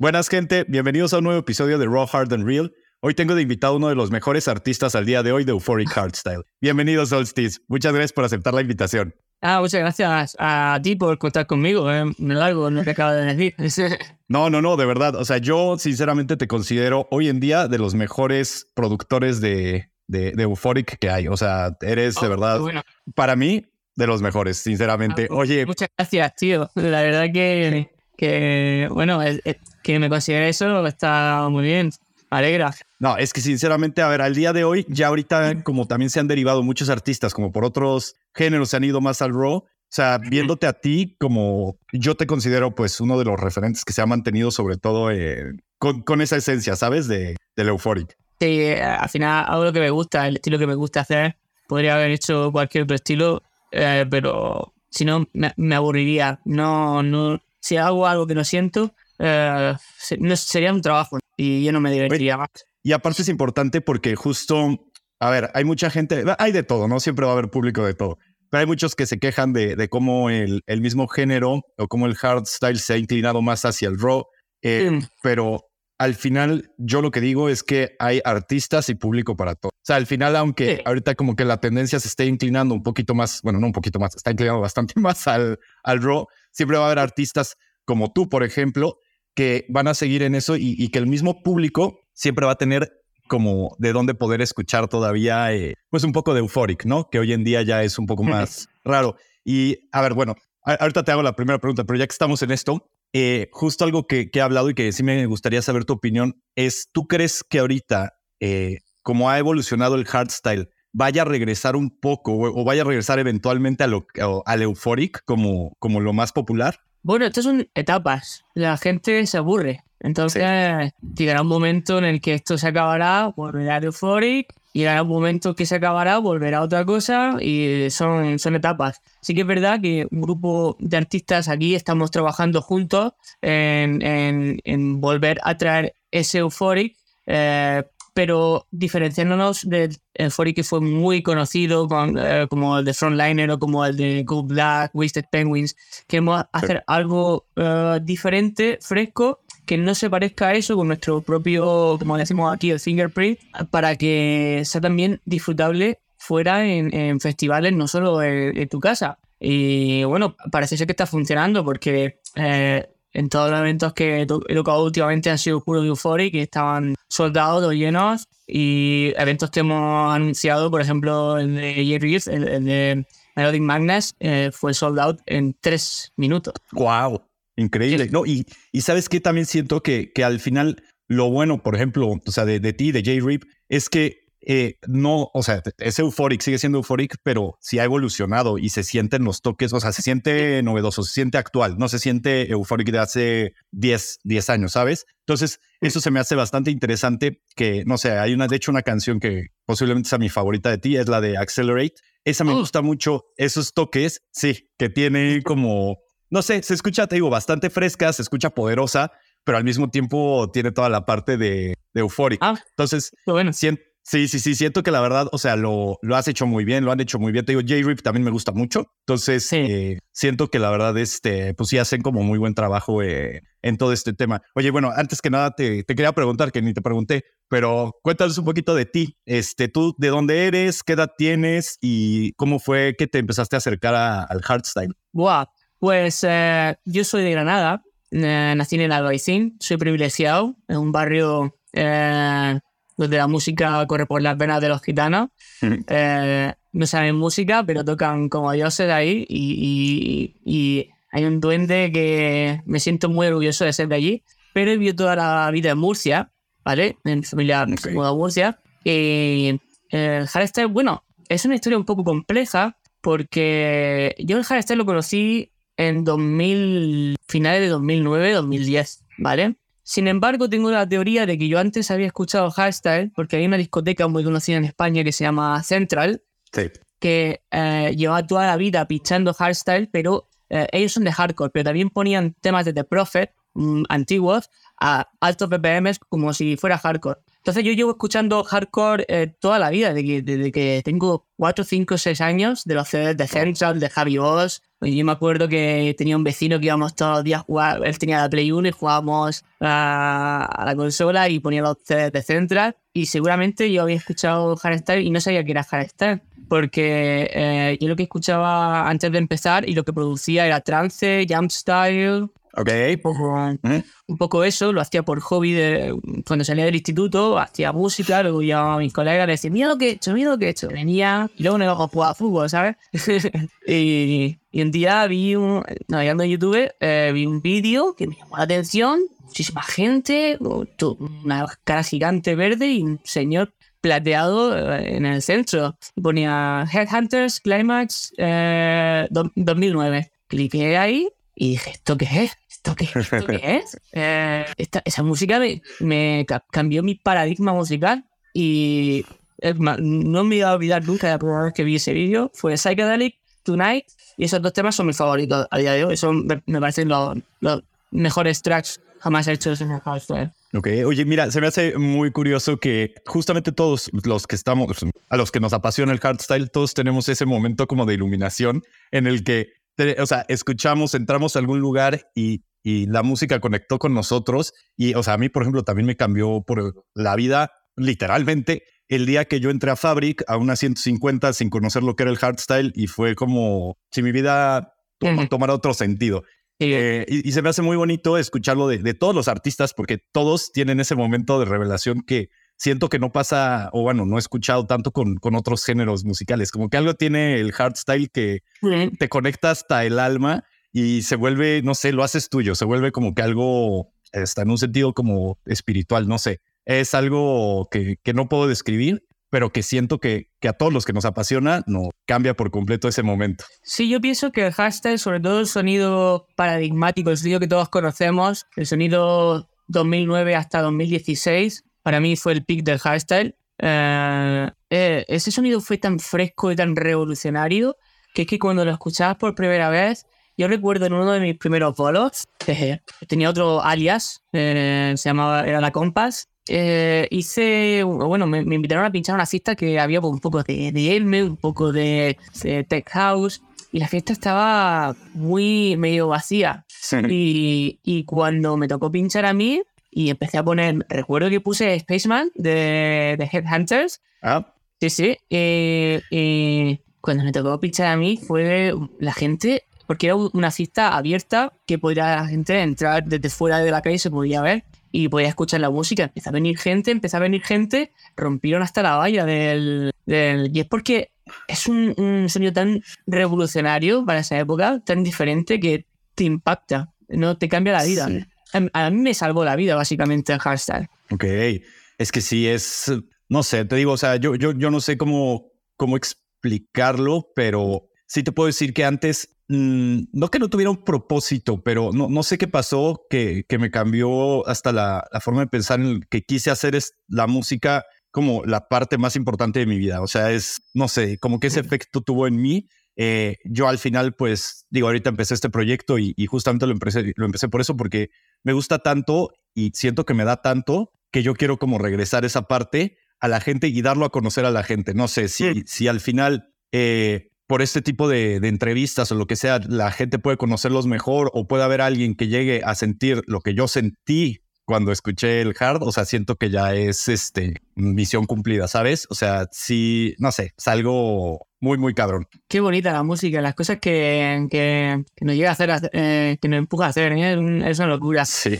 Buenas gente, bienvenidos a un nuevo episodio de Raw Hard and Real. Hoy tengo de invitado a uno de los mejores artistas al día de hoy de Euphoric Hardstyle. Bienvenidos Solstice, muchas gracias por aceptar la invitación. Ah, muchas gracias a ti por contar conmigo. Eh. Me largo lo que acabo de decir. no, no, no, de verdad. O sea, yo sinceramente te considero hoy en día de los mejores productores de, de, Euphoric que hay. O sea, eres de oh, verdad, para mí, de los mejores, sinceramente. Ah, Oye. Muchas gracias, tío. La verdad que, que bueno, que me considere eso está muy bien alegra. No, es que sinceramente, a ver, al día de hoy, ya ahorita como también se han derivado muchos artistas, como por otros géneros se han ido más al raw, o sea, viéndote a ti como yo te considero pues uno de los referentes que se ha mantenido sobre todo eh, con, esa esencia, ¿sabes? De, del euphoric. Sí, eh, al final hago lo que me gusta, el estilo que me gusta hacer. Podría haber hecho cualquier otro estilo, eh, pero si no me, aburriría. No, no, si hago algo que no siento, no, sería un trabajo y yo no me divertiría más. Y aparte es importante porque justo, a ver, hay mucha gente, hay de todo, ¿no? Siempre va a haber público de todo. Pero hay muchos que se quejan de, de cómo el, el, mismo género o cómo el hardstyle se ha inclinado más hacia el raw. Eh, pero al final, yo lo que digo es que hay artistas y público para todo. O sea, al final, aunque ahorita como que la tendencia se esté inclinando un poquito más, bueno, no un poquito más, está inclinando bastante más al, al raw, siempre va a haber artistas como tú, por ejemplo, que van a seguir en eso y, que el mismo público siempre va a tener como de dónde poder escuchar todavía, eh, pues un poco de euphoric, ¿no? Que hoy en día ya es un poco más raro. Y a ver, bueno, ahorita te hago la primera pregunta, pero ya que estamos en esto, eh, justo algo que, he hablado y que sí me gustaría saber tu opinión es, ¿tú crees que ahorita, eh, como ha evolucionado el hardstyle, vaya a regresar un poco o, vaya a regresar eventualmente a lo, al euphoric como, como lo más popular? Bueno, estas son etapas. La gente se aburre. Entonces, llegará un momento en el que esto se acabará, volverá a Euphoric, llegará un momento que se acabará, volverá a otra cosa y son, son etapas. Sí que es verdad que un grupo de artistas aquí estamos trabajando juntos en, en, en volver a traer ese Euphoric. Eh, pero diferenciándonos del Euphoric que fue muy conocido eh, como el de Frontliner o como el de Gold Black, Wasted Penguins, queremos hacer algo eh, diferente, fresco, que no se parezca a eso con nuestro propio, como decimos aquí, el fingerprint, para que sea también disfrutable fuera en, festivales, no solo en, tu casa. Y bueno, parece ser que está funcionando porque eh, en todos los eventos que he tocado últimamente han sido puro Euphoric, que estaban soldados o llenos. Y eventos que hemos anunciado, por ejemplo, el de Jerry el, de Melodic Magnus, eh, fue sold out en tres minutos. ¡Wow! Increíble. No, y, y sabes que también siento que, que al final lo bueno, por ejemplo, o sea, de, de ti, de J-Rip, es que eh, no, o sea, es euphoric, sigue siendo euphoric, pero sí ha evolucionado y se sienten los toques, o sea, se siente novedoso, se siente actual, no se siente euphoric de hace 10, 10 años, ¿sabes? Entonces, eso se me hace bastante interesante que, no sé, hay una, de hecho, una canción que posiblemente sea mi favorita de ti, es la de Accelerate. Esa me oh. gusta mucho, esos toques, sí, que tiene como, no sé, se escucha, te digo, bastante fresca, se escucha poderosa, pero al mismo tiempo tiene toda la parte de, de euphoric. Ah, Entonces, bueno. siento Sí, sí, sí, siento que la verdad, o sea, lo, lo has hecho muy bien, lo han hecho muy bien. Te digo, J-Rip también me gusta mucho. Entonces, eh, siento que la verdad, este, pues sí hacen como muy buen trabajo eh, en todo este tema. Oye, bueno, antes que nada te, te, quería preguntar, que ni te pregunté, pero cuéntanos un poquito de ti. Este, tú, ¿de dónde eres? ¿Qué edad tienes? ¿Y cómo fue que te empezaste a acercar al hardstyle? Buah, pues eh, yo soy de Granada, nací en el Albaicín, soy privilegiado, en un barrio donde la música corre por las venas de los gitanos. Eh, no saben música, pero tocan como dioses ahí y, y, hay un duende que me siento muy orgulloso de ser de allí, pero he vivido toda la vida en Murcia, ¿vale? En familia okay. Murcia. Y el hardstyle, bueno, es una historia un poco compleja porque yo el hardstyle lo conocí en 2000, finales de 2009, 2010, ¿vale? Sin embargo, tengo la teoría de que yo antes había escuchado hardstyle porque hay una discoteca muy conocida en España que se llama Central, que eh, lleva toda la vida pichando hardstyle, pero eh, ellos son de hardcore, pero también ponían temas de The Prophet mm, antiguos a altos BPMs como si fuera hardcore. Entonces yo llevo escuchando hardcore eh, toda la vida, desde que, desde que tengo 4, 5, 6 años, de los CDs de Central, de Javi Boss. Yo me acuerdo que tenía un vecino que íbamos todos los días a jugar, él tenía la Play 1 y jugábamos a, la consola y ponía los CDs de Central. Y seguramente yo había escuchado hardstyle y no sabía que era hardstyle porque eh, yo lo que escuchaba antes de empezar y lo que producía era trance, jump style, Ok. Un poco, eso, lo hacía por hobby de, cuando salía del instituto, hacía música, luego llamaba a mis colegas y decía, mira lo que he hecho, mira lo que he hecho. Venía y luego iba a jugar a fútbol, ¿sabes? y, y, un día vi, un, navegando en YouTube, eh, vi un vídeo que me llamó la atención, muchísima gente, una cara gigante verde y un señor plateado eh, en el centro. Ponía Headhunters Climax 2009. Eh, Cliqué ahí y dije, ¿esto qué es? ¿Esto qué, esto qué es? Eh, esa música me, cambió mi paradigma musical y no me voy a olvidar nunca la primera vez que vi ese vídeo. Fue Psychedelic, Tonight y esos dos temas son mis favoritos a día de hoy. Son, me, parecen los, mejores tracks jamás hechos en el hardstyle. Ok, oye, mira, se me hace muy curioso que justamente todos los que estamos, a los que nos apasiona el hardstyle, todos tenemos ese momento como de iluminación en el que o sea, escuchamos, entramos a algún lugar y, y la música conectó con nosotros. Y, o sea, a mí, por ejemplo, también me cambió por la vida, literalmente, el día que yo entré a Fabric a una 150 sin conocer lo que era el hardstyle y fue como si mi vida tomara otro sentido. Eh, y, se me hace muy bonito escucharlo de, de, todos los artistas porque todos tienen ese momento de revelación que siento que no pasa, o bueno, no he escuchado tanto con, con otros géneros musicales, como que algo tiene el hardstyle que te conecta hasta el alma y se vuelve, no sé, lo haces tuyo, se vuelve como que algo, está en un sentido como espiritual, no sé, es algo que, que no puedo describir, pero que siento que, que, a todos los que nos apasiona no cambia por completo ese momento. Sí, yo pienso que el hardstyle, sobre todo el sonido paradigmático, el sonido que todos conocemos, el sonido 2009 hasta 2016, para mí fue el pick del hardstyle. Eh, eh, ese sonido fue tan fresco y tan revolucionario que es que cuando lo escuchabas por primera vez, yo recuerdo en uno de mis primeros bolos, tenía otro alias, eh, se llamaba, era la Compass, hice, bueno, me, invitaron a pinchar una fiesta que había un poco de, de un poco de, tech house, y la fiesta estaba muy medio vacía. Y, y, cuando me tocó pinchar a mí, y empecé a poner, recuerdo que puse Spaceman de, de Headhunters. Ah. Sí, sí. y cuando me tocó pinchar a mí fue la gente, porque era una cista abierta que podía la gente entrar desde fuera de la calle, se podía ver y podía escuchar la música. Empezó a venir gente, empezó a venir gente, rompieron hasta la valla del... del y es porque es un, un sonido tan revolucionario para esa época, tan diferente que te impacta, no te cambia la vida. Em, a mí me salvó la vida, básicamente, el hardstyle. Ok, es que sí es, no sé, te digo, o sea, yo, yo, yo no sé cómo, cómo explicarlo, pero sí te puedo decir que antes, mm, no que no tuviera un propósito, pero no, no sé qué pasó, que, que me cambió hasta la, la forma de pensar en que quise hacer es la música como la parte más importante de mi vida. O sea, es, no sé, como que ese efecto tuvo en mí eh, yo al final, pues digo, ahorita empecé este proyecto y, justamente lo empecé, lo empecé por eso, porque me gusta tanto y siento que me da tanto que yo quiero como regresar esa parte a la gente y darlo a conocer a la gente. No sé si, si al final, eh, por este tipo de, de, entrevistas o lo que sea, la gente puede conocerlos mejor o puede haber alguien que llegue a sentir lo que yo sentí cuando escuché el hard, o sea, siento que ya es este misión cumplida, ¿sabes? O sea, sí, no sé, es algo muy, muy cabrón. Qué bonita la música, las cosas que, que, nos llega a hacer, eh, que nos empuja a hacer, ¿eh? es una locura. Sí,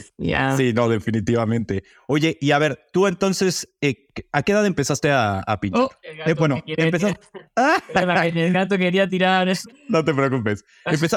sí, no, definitivamente. Oye, y a ver, tú entonces, eh, ¿a qué edad empezaste a, a pinchar? Oh, eh, bueno, empezaste... el gato quería tirar. No te preocupes.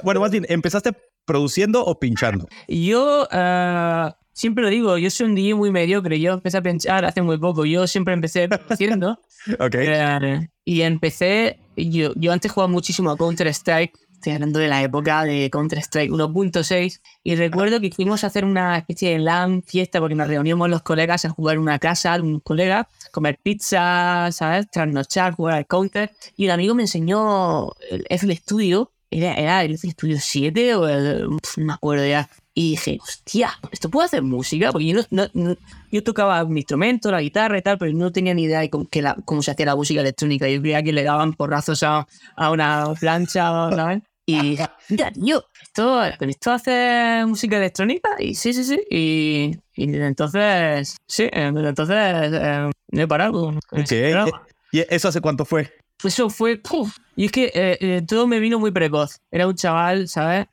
Bueno, más bien, ¿empezaste produciendo o pinchando? Yo... Uh siempre lo digo, yo soy un DJ muy mediocre. Yo empecé a pinchar hace muy poco. Yo siempre empecé haciendo. ok. Eh, y empecé. Yo, yo antes jugaba muchísimo a Counter-Strike. Estoy hablando de la época de Counter-Strike 1.6. Y recuerdo que fuimos a hacer una especie de LAN fiesta porque nos reuníamos los colegas a jugar en una casa de un colega, comer pizza, ¿sabes? Trasnochar, jugar al Counter. Y un amigo me enseñó el FL Studio. Era, era el FL Studio 7 o el. No me acuerdo ya Y dije, hostia, ¿esto puede hacer música? Porque yo, no, no- yo tocaba un instrumento, la guitarra y tal, pero no tenía ni idea de cómo, que la- cómo se hacía la música electrónica. Yo creía que le daban porrazos a, a una plancha, ¿sabes? Y dije, mira, tío, ¿esto, ¿con esto hace música electrónica? Y sí, sí, sí. Y, entonces, sí, eh, entonces eh, no he parado. con Ok. ese programa. ¿Y eso hace cuánto fue? Pues eso fue. ¡puf! Y es que eh, eh, todo me vino muy precoz. Era un chaval, ¿sabes?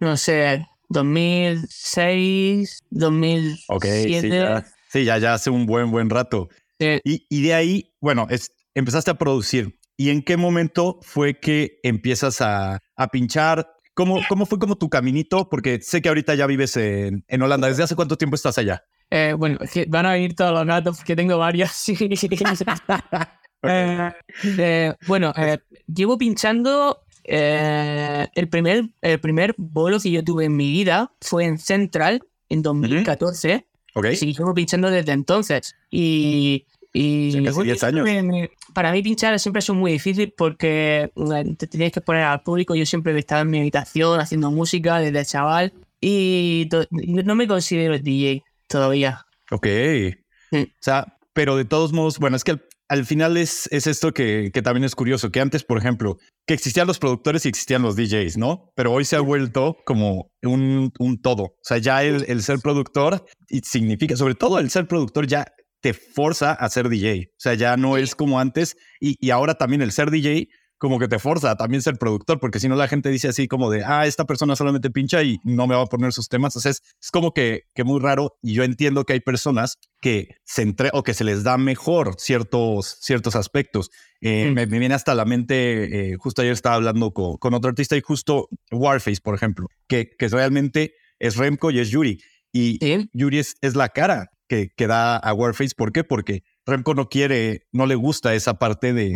No sé, 2006, 2007. Ok, sí, ya, sí, ya, ya hace un buen, buen rato. Y, y de ahí, bueno, es, empezaste a producir. ¿Y en qué momento fue que empiezas a, a pinchar? ¿Cómo, ¿Cómo fue como tu caminito? Porque sé que ahorita ya vives en, en Holanda. ¿Desde hace cuánto tiempo estás allá? eh, bueno, van a venir todos los gatos porque tengo varios. Eh, eh, bueno, eh, llevo pinchando. Eh, el, primer, el primer bolo que yo tuve en mi vida fue en Central en 2014. Ok. Sí, llevo pinchando desde entonces. Y. y Sí, casi bueno, 10 años. me- para mí pinchar siempre es muy difícil porque eh, te tienes que poner al público. Yo siempre he estado en mi habitación haciendo música desde chaval y no me considero DJ todavía. Ok. O sea, pero de todos modos, bueno, es que al final es, es esto que, que también es curioso, que antes, por ejemplo, que existían los productores y existían los DJs, ¿no? Pero hoy se ha vuelto como un, un todo. O sea, ya el, el ser productor significa, sobre todo el ser productor ya te forza a ser DJ. O sea, ya no es como antes y, y ahora también el ser DJ como que te forza a también ser productor, porque si no la gente dice así como de, ah, esta persona solamente pincha y no me va a poner sus temas. Entonces es como que, que muy raro y yo entiendo que hay personas que se entre o que se les da mejor ciertos, ciertos aspectos. Eh, Mm. me, me viene hasta la mente, eh, justo ayer estaba hablando con, con otro artista y justo Warface, por ejemplo, que, que realmente es Remco y es Yuri. Y Sí. Yuri es, es la cara que, que da a Warface. ¿Por qué? Porque Remco no quiere, no le gusta esa parte de,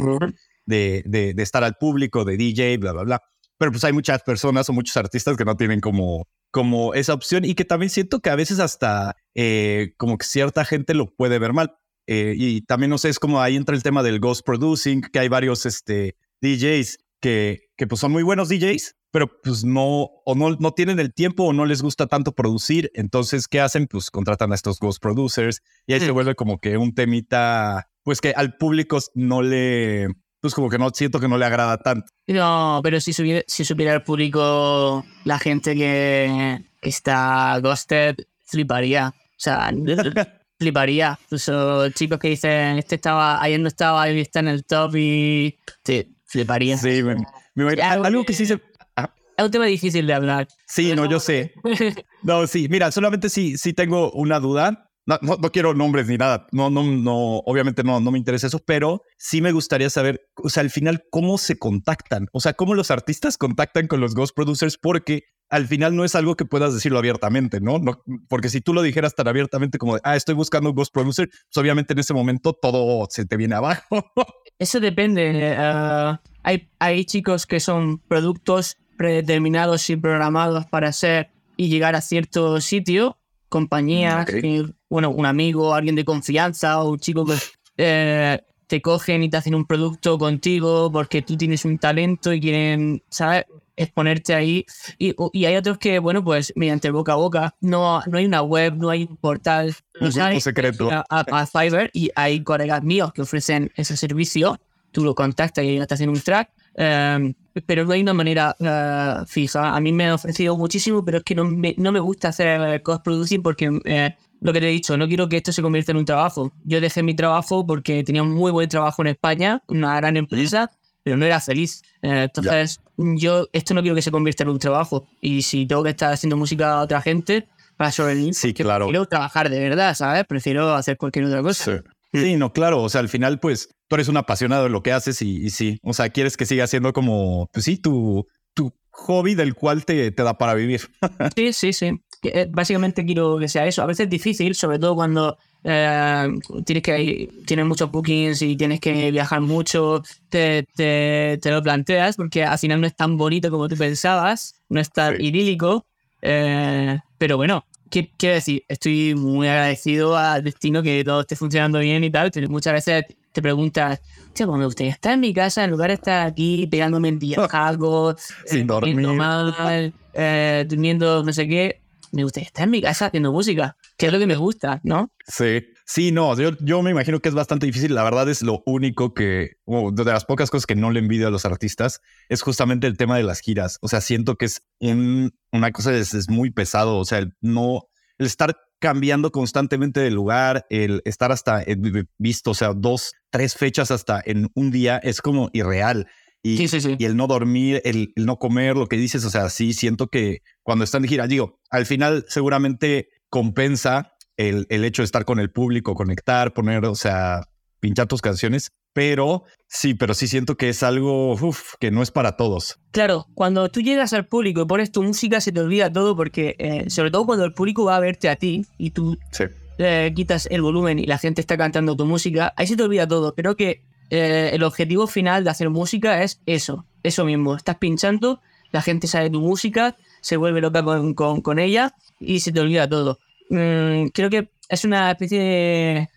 de, de, de estar al público, de DJ, bla, bla, bla. Pero pues hay muchas personas o muchos artistas que no tienen como, como esa opción y que también siento que a veces hasta eh, como que cierta gente lo puede ver mal. Eh, y también no sé, es como ahí entra el tema del ghost producing, que hay varios este, DJs que, que pues son muy buenos DJs, pero pues no, o no, no tienen el tiempo o no les gusta tanto producir. Entonces, ¿qué hacen? Pues contratan a estos ghost producers y ahí se Mm. vuelve como que un temita, pues que al público no le, pues como que no siento que no le agrada tanto. No, pero si supiera, si supiera el público la gente que, que está ghosted, fliparía. O sea, fliparía. Incluso chicos que dicen, este estaba, ayer no estaba, hoy está en el top y sí, fliparía. Sí, me, me Ya, algo que sí se... ah, Es un tema difícil de hablar. Sí, no, yo sé. No, sí, mira, solamente sí, sí tengo una duda. No, no, quiero nombres ni nada. No, no, no, obviamente no, no me interesa eso, pero sí me gustaría saber, o sea, al final, cómo se contactan. O sea, cómo los artistas contactan con los ghost producers, porque al final no es algo que puedas decirlo abiertamente, ¿no? no porque si tú lo dijeras tan abiertamente como de, ah, estoy buscando un ghost producer, pues obviamente en ese momento todo se te viene abajo. Eso depende. eh, hay, hay chicos que son productos predeterminados y programados para ser y llegar a cierto sitio, compañías, ok. que, bueno, un amigo, alguien de confianza o un chico que eh, te cogen y te hacen un producto contigo porque tú tienes un talento y quieren, ¿sabes? exponerte ahí y, y hay otros que bueno pues mediante boca a boca no, no hay una web no hay un portal no Un grupo secreto. a, a- a Fiverr y hay colegas míos que ofrecen ese servicio tú lo contactas y ellos te hacen un track, eh, pero no hay una manera eh, fija. A mí me han ofrecido muchísimo, pero es que no me, no me gusta hacer cost producing porque eh, lo que te he dicho, no quiero que esto se convierta en un trabajo. Yo dejé mi trabajo porque tenía un muy buen trabajo en España, una gran empresa, pero no era feliz. Eh, entonces, yo esto no quiero que se convierta en un trabajo. Y si tengo que estar haciendo música a otra gente para sobrevivir, Sí, claro. prefiero trabajar de verdad, ¿sabes? Prefiero hacer cualquier otra cosa. Sí. Sí, no, claro. O sea, al final, pues tú eres un apasionado de lo que haces y, y sí. O sea, quieres que siga siendo como, pues sí, tu, tu hobby del cual te, te da para vivir. Sí, sí, sí. Eh, Básicamente quiero que sea eso. A veces es difícil, sobre todo cuando eh, tienes que tienes muchos bookings y tienes que viajar mucho, te, te, te lo planteas porque al final no es tan bonito como tú pensabas, no es tan Sí. idílico. eh, pero bueno, ¿qué, quiero decir, estoy muy agradecido al destino que todo esté funcionando bien y tal, pero muchas veces te preguntas, tío, me gustaría estar en mi casa en lugar de estar aquí pegándome en día algo, Sin dormir. mal, eh, durmiendo no sé qué. Me gustaría estar en mi casa haciendo música, que es lo que me gusta, ¿no? Sí, sí, no, yo, yo me imagino que es bastante difícil. La verdad es lo único que, de las pocas cosas que no le envidio a los artistas, es justamente el tema de las giras. O sea, siento que es un- una cosa, es, es muy pesado. O sea, el no, el estar cambiando constantemente de lugar, el estar hasta eh, visto, o sea, dos, tres fechas hasta en un día es como irreal. Y, Sí, sí, sí. y el no dormir, el, el no comer, lo que dices, o sea, sí siento que cuando están de gira, digo, al final seguramente compensa el, el hecho de estar con el público, conectar, poner, o sea, pinchar tus canciones, pero sí, pero sí siento que es algo uf, que no es para todos. Claro, cuando tú llegas al público y pones tu música se te olvida todo porque, eh, sobre todo cuando el público va a verte a ti y tú Sí. eh, quitas el volumen y la gente está cantando tu música, ahí se te olvida todo. Creo que eh, el objetivo final de hacer música es eso, eso mismo. Estás pinchando, la gente sabe tu música, se vuelve loca con, con- con ella y se te olvida todo. Mm, creo que es una especie de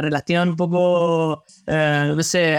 relación un poco, eh, no sé,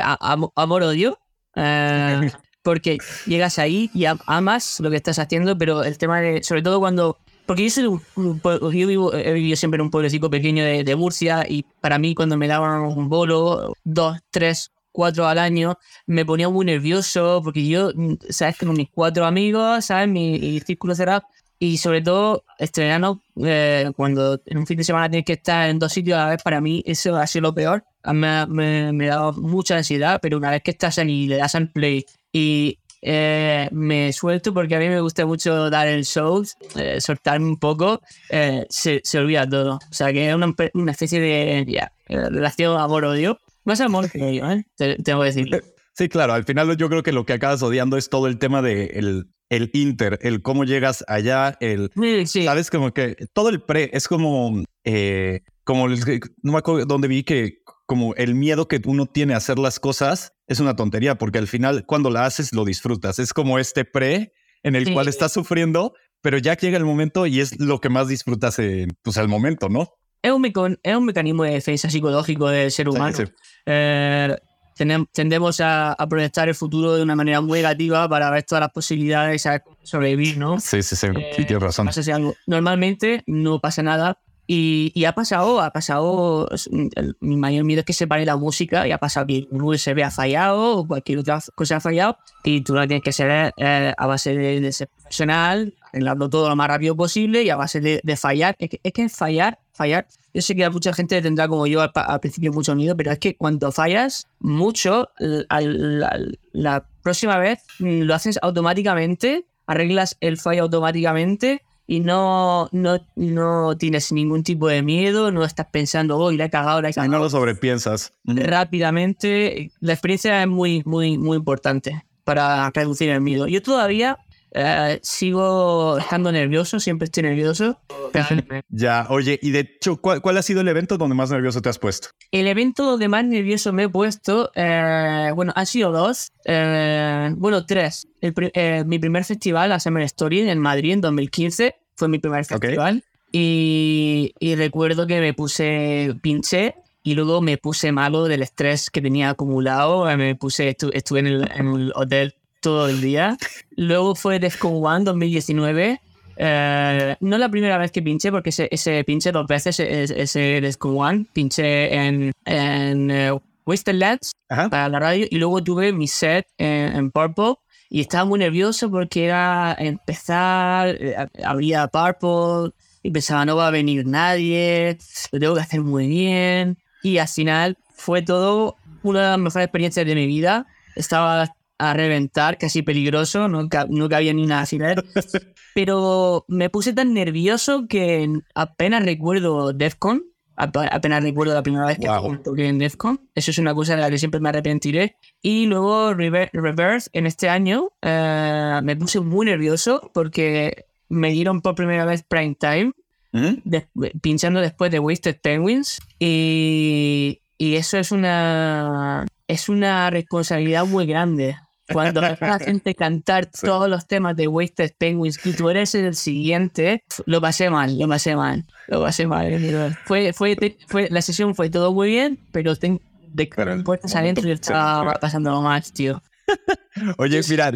amor-odio. eh, porque llegas ahí y am- amas lo que estás haciendo, pero el tema de, sobre todo cuando porque yo soy un, yo vivo, he vivido siempre en un pueblecito pequeño de, de Murcia y para mí cuando me daban un bolo, dos, tres, cuatro al año, me ponía muy nervioso porque yo, mm, sabes, con mis cuatro amigos, sabes, mi, mi círculo cerrado y sobre todo estrenando eh, cuando en un fin de semana tienes que estar en dos sitios a la vez, para mí eso ha sido lo peor. Me, me, me dado mucha ansiedad, pero una vez que estás ahí y le das al play y eh, me suelto porque a mí me gusta mucho dar el show, eh, soltarme un poco, eh, se, se olvida todo. O sea que es una, una especie de eh, relación amor-odio. Más amor que odio, ¿eh? Te- tengo que decirlo. Sí, claro, al final yo creo que lo que acabas odiando es todo el tema de el, el inter, el cómo llegas allá, el, Sí, sí. sabes, como que todo el pre es como, eh, como, el- no me acuerdo dónde vi que como el miedo que uno tiene a hacer las cosas es una tontería, porque al final cuando la haces lo disfrutas. Es como este pre en el Sí. cual estás sufriendo, pero ya llega el momento y es lo que más disfrutas en, pues al momento, ¿no? Es un, es un mecanismo de defensa psicológico del ser Sí, humano. sí. Eh, tenem- tendemos a, a proyectar el futuro de una manera muy negativa para ver todas las posibilidades y saber sobrevivir, ¿no? Sí, sí, sí, Eh, sí, tienes razón. si algo. Normalmente no pasa nada. Y, y ha pasado, ha pasado. el- mi mayor miedo es que se pare la música y ha pasado que un USB ha fallado o cualquier otra cosa ha fallado. Y tú lo tienes que hacer eh, a base de, de profesional, arreglarlo todo lo más rápido posible y a base de, de fallar. Es que, es que fallar, fallar. Yo sé que a mucha gente tendrá como yo al, principio mucho miedo, pero es que cuando fallas mucho, la, la próxima vez lo haces automáticamente, arreglas el fallo automáticamente y no, no, no tienes ningún tipo de miedo, no estás pensando, oh, la he cagado, la he Y no cagado. lo sobrepiensas. Rápidamente, la experiencia es muy, muy, muy importante para reducir el miedo. Yo todavía eh, sigo estando nervioso, siempre estoy nervioso. Ya, oye, y de hecho, ¿cuál, cuál ha sido el evento donde más nervioso te has puesto? El evento donde más nervioso me he puesto, eh, bueno, han sido dos, eh, bueno, tres. El eh, mi primer festival, la Summer Story, en Madrid en 2015, fue mi primer festival. Y, y recuerdo que me puse, pinché y luego me puse malo del estrés que tenía acumulado. eh, Me puse, estu- estuve en el, en el hotel todo el día. Luego fue Defcon One 2019. eh, no la primera vez que pinché, porque ese, ese pinché dos veces, ese, ese Defcon One. Pinché en, en eh, Wasted Lands Ajá. para la radio y luego tuve mi set en, en Purple y estaba muy nervioso porque era empezar, eh, abría Purple y pensaba no va a venir nadie, lo tengo que hacer muy bien y al final fue todo una de las mejores experiencias de mi vida. Estaba a reventar, casi peligroso, no, no cabía ni una alfiler, pero me puse tan nervioso que apenas recuerdo Defcon, ap- apenas recuerdo la primera vez que Guau. toqué en Defcon. Eso es una cosa de la que siempre me arrepentiré. Y luego Rever- Reverse en este año eh, me puse muy nervioso porque me dieron por primera vez prime time Ujú. de- pinchando después de Wasted Penguins y, y eso es una es una responsabilidad muy grande Cuando ves a la gente cantar todos los temas de Wasted Penguins y tú eres el siguiente, lo pasé mal, lo pasé mal, lo pasé mal. Fue, fue, fue, la sesión fue todo muy bien, pero ten, de puertas adentro y estaba pasando más, tío. Oye, mira,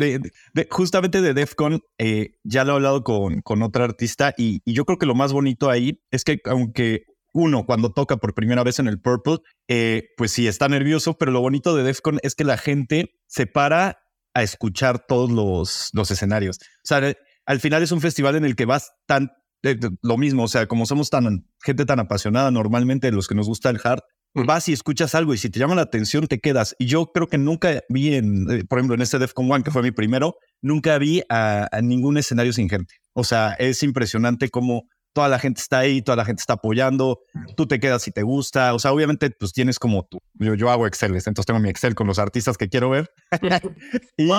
justamente de Defcon, eh, ya lo he hablado con, con otra artista y, y, yo creo que lo más bonito ahí es que aunque uno cuando toca por primera vez en el Purple, eh, pues sí, está nervioso, pero lo bonito de Defcon es que la gente se para a escuchar todos los, los escenarios. O sea, al final es un festival en el que vas tan, eh, lo mismo, o sea, como somos tan gente tan apasionada normalmente, los que nos gusta el hard, vas y escuchas algo y si te llama la atención te quedas. Y yo creo que nunca vi en, eh, por ejemplo, en este Defcon One, que fue mi primero, nunca vi a, a ningún escenario sin gente. O sea, es impresionante cómo toda la gente está ahí, toda la gente está apoyando, tú te quedas si te gusta, o sea, obviamente pues tienes como tú, yo, yo hago Excel, entonces tengo mi Excel con los artistas que quiero ver, y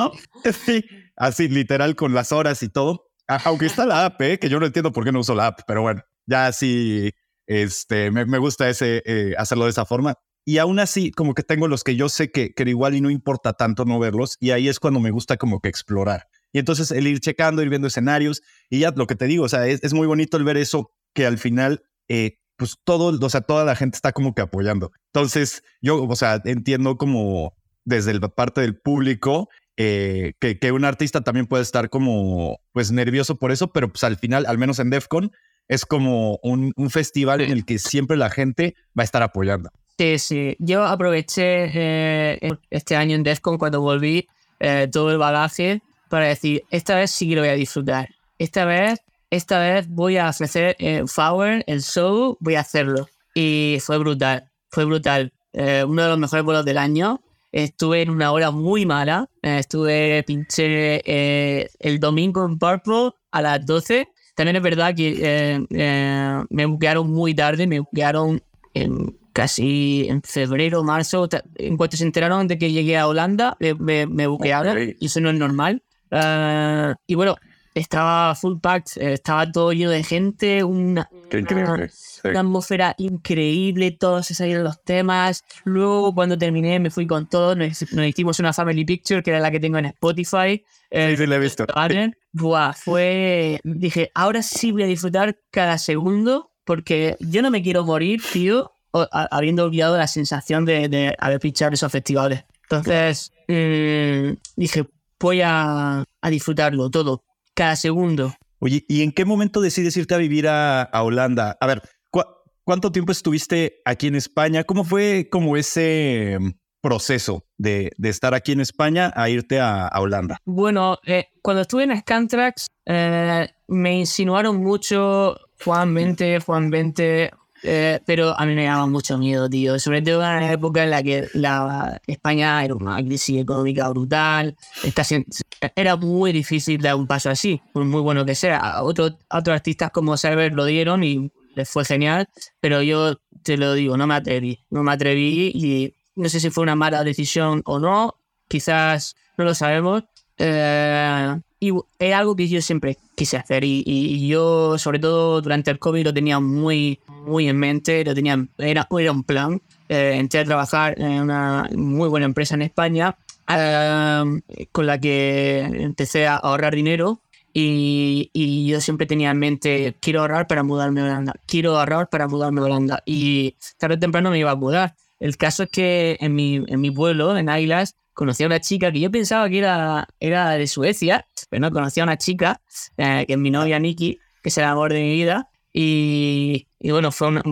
sí, así literal con las horas y todo, aunque está la app, ¿eh? que yo no entiendo por qué no uso la app, pero bueno, ya sí, este, me, me gusta ese, eh, hacerlo de esa forma. Y aún así, como que tengo los que yo sé que, que igual y no importa tanto no verlos, y ahí es cuando me gusta como que explorar. Y entonces el ir checando, ir viendo escenarios y ya lo que te digo, o sea, es, muy bonito el ver eso que al final, eh, pues todo, o sea, toda la gente está como que apoyando. Entonces yo, o sea, entiendo como desde la parte del público eh, que, que, un artista también puede estar como pues nervioso por eso, pero pues al final, al menos en DEFCON, es como un, un festival en el que siempre la gente va a estar apoyando. Sí, sí. Yo aproveché eh, este año en DEFCON cuando volví todo el bagaje para decir, esta vez sí que lo voy a disfrutar. Esta vez, esta vez voy a ofrecer el Flower, el show, voy a hacerlo. Y fue brutal, fue brutal. Eh, uno de los mejores vuelos del año. Estuve en una hora muy mala. Eh, estuve, pinché eh, el domingo en Purple a las 12. También es verdad que me buquearon muy tarde, me buquearon en casi en febrero, marzo. En cuanto se enteraron de que llegué a Holanda, me, me, buquearon. Y eso no es normal. Uh, y bueno, estaba full packed, eh, estaba todo lleno de gente, una, una, atmósfera increíble, todos se salieron los temas. Luego, cuando terminé, me fui con todos, nos, hicimos una family picture, que era la que tengo en Spotify. Eh, sí, sí, la he visto. Buah, fue. Dije, ahora sí voy a disfrutar cada segundo, porque yo no me quiero morir, tío, habiendo olvidado la sensación de, de haber pinchado esos festivales. Entonces, mmm, dije, voy a, disfrutarlo todo, cada segundo. Oye, ¿y en qué momento decides irte a vivir a, Holanda? A ver, ¿cuánto tiempo estuviste aquí en España? ¿Cómo fue como ese mm, proceso de, estar aquí en España a irte a, Holanda? Bueno, eh, cuando estuve en Scantrax eh, me insinuaron mucho Juan 20, Juan 20, eh, pero a mí me daba mucho miedo, tío. Sobre todo en la época en la que la España era una crisis económica brutal. era muy difícil dar un paso así, por muy bueno que sea. Otros otros artistas como Server lo dieron y les fue genial, pero yo te lo digo, no me atreví. No me atreví y no sé si fue una mala decisión o no. Quizás no lo sabemos. Eh, y es algo que yo siempre quise hacer y, yo, sobre todo durante el COVID, lo tenía muy, muy en mente, lo tenía, era, era un plan. Eh, entré a trabajar en una muy buena empresa en España eh, con la que empecé a ahorrar dinero y, y, yo siempre tenía en mente, quiero ahorrar para mudarme a Holanda, quiero ahorrar para mudarme a Holanda y tarde o temprano me iba a mudar. El caso es que en mi, en mi pueblo, en Islas, conocí a una chica que yo pensaba que era, era de Suecia, pero no, conocí a una chica, eh, que es mi novia Nikki, que es el amor de mi vida. Y, bueno, fue una,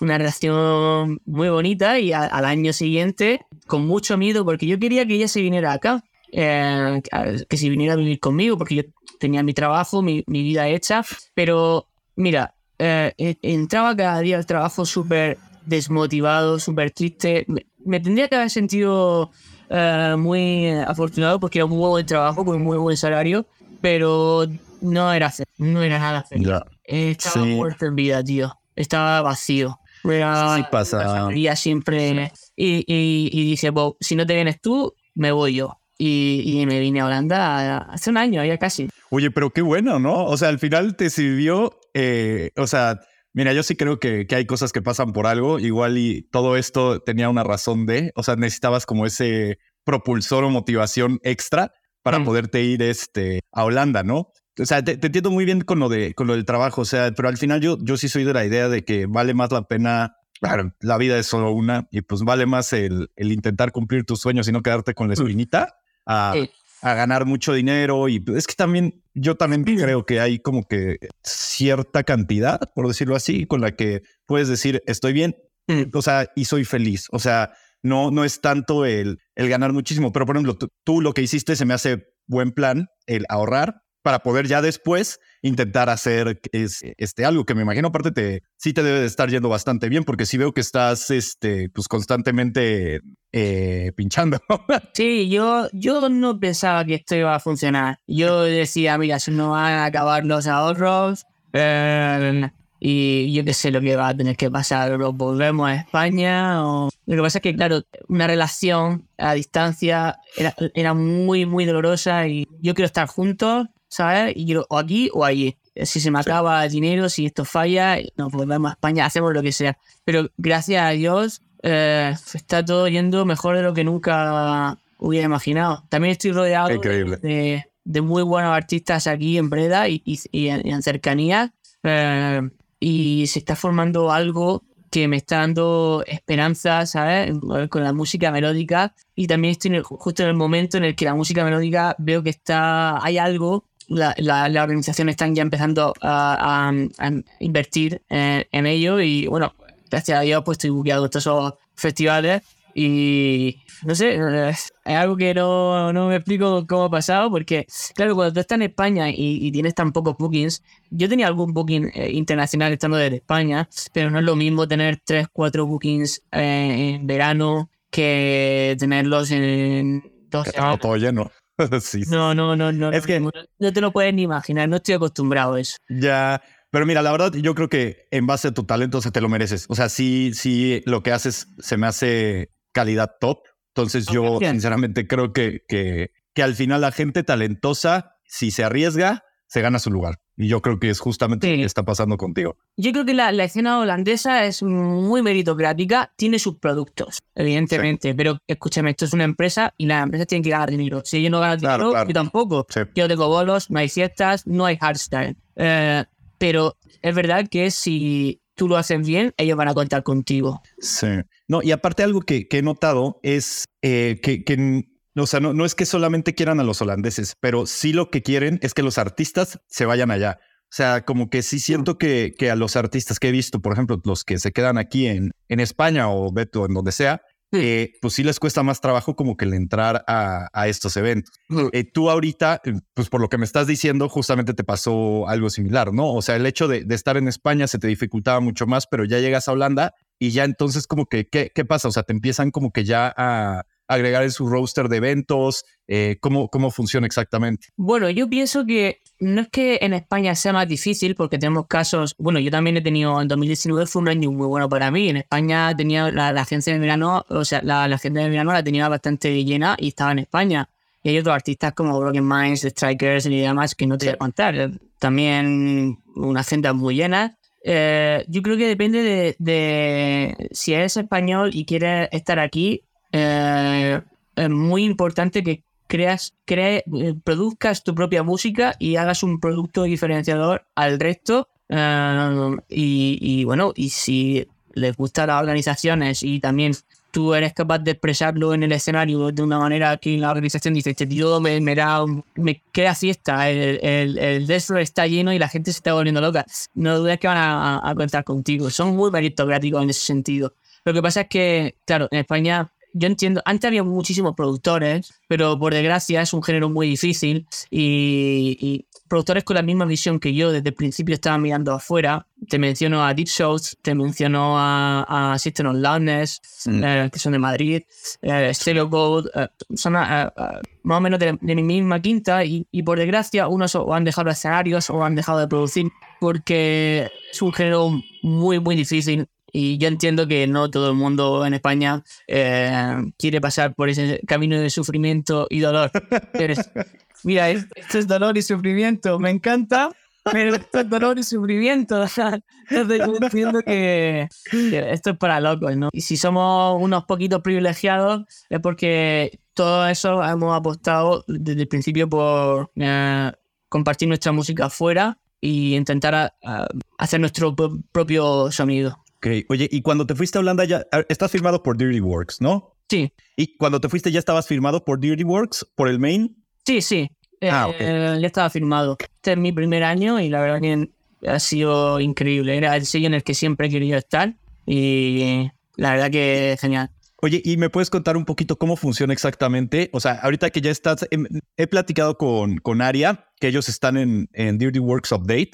una, relación muy bonita y al año siguiente, con mucho miedo, porque yo quería que ella se viniera acá, eh, que se viniera a vivir conmigo, porque yo tenía mi trabajo, mi, mi vida hecha, pero mira, eh, entraba cada día al trabajo súper desmotivado, súper triste. Me, tendría que haber sentido eh, muy afortunado porque era un muy buen trabajo con un muy buen salario, pero no era no era nada feliz. Estaba muerto en vida, tío. Estaba vacío. Era, sí pasa. siempre. Y, y, y dije, si no te vienes tú, me voy yo. Y, y, me vine a Holanda hace un año, ya casi. Oye, pero qué bueno, ¿no? O sea, al final te sirvió, eh, o sea, Mira, yo sí creo que, que, hay cosas que pasan por algo, igual y todo esto tenía una razón de, o sea, necesitabas como ese propulsor o motivación extra para Mm. poderte ir este, a Holanda, ¿no? O sea, te, te entiendo muy bien con lo, de, con lo del trabajo, o sea, pero al final yo, yo sí soy de la idea de que vale más la pena, claro, la vida es solo una y pues vale más el, el intentar cumplir tus sueños y no quedarte con la espinita a, a ganar mucho dinero y es que también yo también creo que hay como que cierta cantidad, por decirlo así, con la que puedes decir estoy bien, o sea, y soy feliz, o sea, no, no es tanto el, el ganar muchísimo, pero por ejemplo, tú, tú lo que hiciste se me hace buen plan, el ahorrar para poder ya después intentar hacer es, este algo que me imagino aparte te sí te debe de estar yendo bastante bien porque sí veo que estás este pues constantemente eh, pinchando Sí, yo, yo no pensaba que esto iba a funcionar. Yo decía, mira, se nos van a acabar los ahorros eh, y yo qué sé lo que va a tener que pasar. O volvemos a España o... Lo que pasa es que, claro, una relación a distancia era, era muy, muy dolorosa y yo quiero estar juntos, ¿sabes? Y quiero o aquí o allí. Si se me acaba el dinero, si esto falla, nos volvemos a España, hacemos lo que sea. Pero gracias a Dios eh, está todo yendo mejor de lo que nunca hubiera imaginado. También estoy rodeado de, de muy buenos artistas aquí en Breda y, y- y en cercanía. eh, y se está formando algo que me está dando esperanza, ¿sabes? Con la música melódica. Y también estoy en el- justo en el momento en el que la música melódica veo que está. Hay algo. La, la, la organización están ya empezando a, a- a invertir en, en ello. Y bueno, gracias a Dios, pues estoy buqueado estos festivales. Y no sé, eh, es algo que no, no me explico cómo ha pasado, porque, claro, cuando tú estás en España y, y tienes tan pocos bookings, yo tenía algún booking eh, internacional estando desde España, pero no es lo mismo tener 3, 4 bookings eh, en verano que tenerlos en dos semanas. todo lleno sí. No, no, no, no. Es que- no, no te lo puedes ni imaginar, no estoy acostumbrado a eso. Ya, pero mira, la verdad, yo creo que en base a tu talento, o sea, te lo mereces. O sea, sí, sí, lo que haces se me hace calidad top. Entonces, yo gracias. sinceramente creo que, que, que al final la gente talentosa, si se arriesga, se gana su lugar. Y yo creo que es justamente Sí. lo que está pasando contigo. Yo creo que la, la escena holandesa es muy meritocrática, tiene sus productos, evidentemente, pero escúchame, esto es una empresa y las empresas tienen que ganar dinero. Si ellos no ganan Claro, dinero, claro. yo tampoco. Sí. Yo tengo bolos, no hay fiestas, no hay hardstyle. Eh, pero es verdad que si tú lo haces bien, ellos van a contar contigo. Sí. No, y aparte algo que, que he notado es eh, que, que, o sea, no, no es que solamente quieran a los holandeses, pero sí lo que quieren es que los artistas se vayan allá. O sea, como que sí siento que, que a los artistas que he visto, por ejemplo, los que se quedan aquí en, en España o Beto, en donde sea, eh, pues sí les cuesta más trabajo como que el entrar a, a estos eventos. Eh, tú ahorita, eh, pues por lo que me estás diciendo, justamente te pasó algo similar, ¿no? O sea, el hecho de, de estar en España se te dificultaba mucho más, pero ya llegas a Holanda y ya entonces como que, ¿qué, qué pasa? O sea, te empiezan como que ya a agregar en su roster de eventos, eh, ¿cómo, ¿cómo funciona exactamente? Bueno, yo pienso que no es que en España sea más difícil porque tenemos casos, bueno, yo también he tenido, en 2019 fue un año muy bueno para mí, en España tenía la, la agencia de verano, o sea, la, la agencia de verano la tenía bastante llena y estaba en España. Y hay otros artistas como Broken Minds, Strikers y demás que no te voy a contar. También una agenda muy llena. Eh, yo creo que depende de, de si eres español y quieres estar aquí, eh, es muy importante que creas, cre- eh, produzcas tu propia música y hagas un producto diferenciador al resto. eh, y, y bueno, y si les gustan las organizaciones y también tú eres capaz de expresarlo en el escenario de una manera que la organización dice, este tío me, me da, me queda fiesta, el, el, el está lleno y la gente se está volviendo loca. No dudes que van a- a contar contigo. Son muy meritocráticos en ese sentido. Lo que pasa es que, claro, en España yo entiendo, antes había muchísimos productores, pero por desgracia es un género muy difícil y, y productores con la misma visión que yo desde el principio estaban mirando afuera. Te menciono a Deep Shows, te menciono a, a System of Loudness, Mm. eh, que son de Madrid, eh, Stereo Gold, eh, son eh, eh, más o menos de, de mi misma quinta y, y por desgracia unos o han dejado los escenarios o han dejado de producir porque es un género muy, muy difícil. Y yo entiendo que no todo el mundo en España eh, quiere pasar por ese camino de sufrimiento y dolor. Mira, es- esto es dolor y sufrimiento, me encanta, pero esto es dolor y sufrimiento. Entonces yo entiendo que, esto es para locos, ¿no? Y si somos unos poquitos privilegiados es porque todo eso hemos apostado desde el principio por eh, compartir nuestra música afuera y intentar hacer nuestro propio sonido. Ok, oye, y cuando te fuiste a Holanda ya estás firmado por Dirty Works, ¿no? Sí. ¿Y cuando te fuiste ya estabas firmado por Dirty Works, por el main? Sí, sí. Ah, eh, ya estaba firmado. Este es mi primer año y la verdad que ha sido increíble. Era el sello en el que siempre he querido estar y la verdad que genial. Oye, ¿y me puedes contar un poquito cómo funciona exactamente? O sea, ahorita que ya estás, em, he, platicado con, con Aria, que ellos están en, en Dirty Works Update,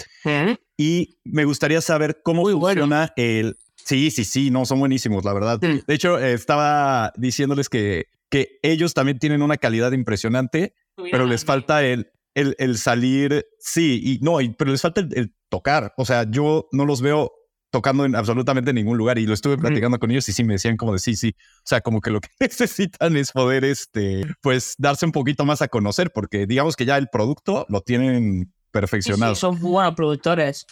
y me gustaría saber cómo funciona el... Sí, sí, sí, no, son buenísimos, la verdad. De hecho, estaba diciéndoles que, que ellos también tienen una calidad impresionante, pero les falta el, el, el, salir, sí, y no, pero les falta el, tocar. O sea, yo no los veo tocando en absolutamente ningún lugar y lo estuve platicando con ellos y sí me decían como de sí, sí, o sea, como que lo que necesitan es poder, este, pues darse un poquito más a conocer porque digamos que ya el producto lo tienen perfeccionado. Sí, son buenos productores.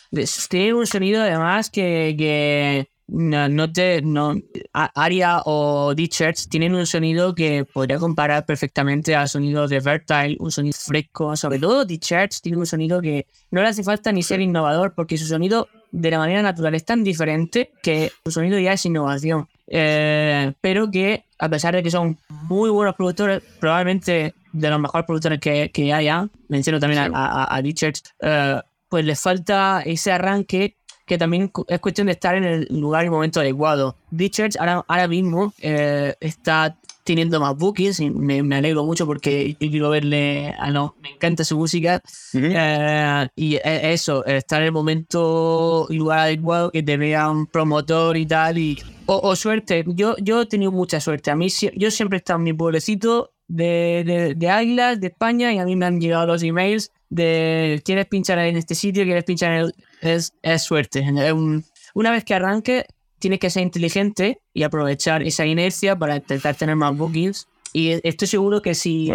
Tienen un sonido además que, que no, no te, no, Aria o D-Church tienen un sonido que podría comparar perfectamente al sonido de Vertile, un sonido fresco. Sobre todo D-Church tiene un sonido que no le hace falta ni ser innovador, porque su sonido de la manera natural es tan diferente que su sonido ya es innovación. Eh, pero que, a pesar de que son muy buenos productores, probablemente de los mejores productores que, que haya, menciono también a, a, D-Church, eh, pues les falta ese arranque que también es cuestión de estar en el lugar y momento adecuado. D-Church ahora, ahora mismo eh, está teniendo más bookings y me, me, alegro mucho porque yo quiero verle, a no, me encanta su música. Eh, y e, eso, estar en el momento y lugar adecuado, que te vea un promotor y tal, y, o, suerte, yo, yo he tenido mucha suerte, a mí yo siempre he estado en mi pueblecito de, de, de Águilas, de España, y a mí me han llegado los emails de quieres pinchar en este sitio, quieres pinchar en el... Es, es suerte. una vez que arranque, tienes que ser inteligente y aprovechar esa inercia para intentar tener más bookings. Y estoy seguro que si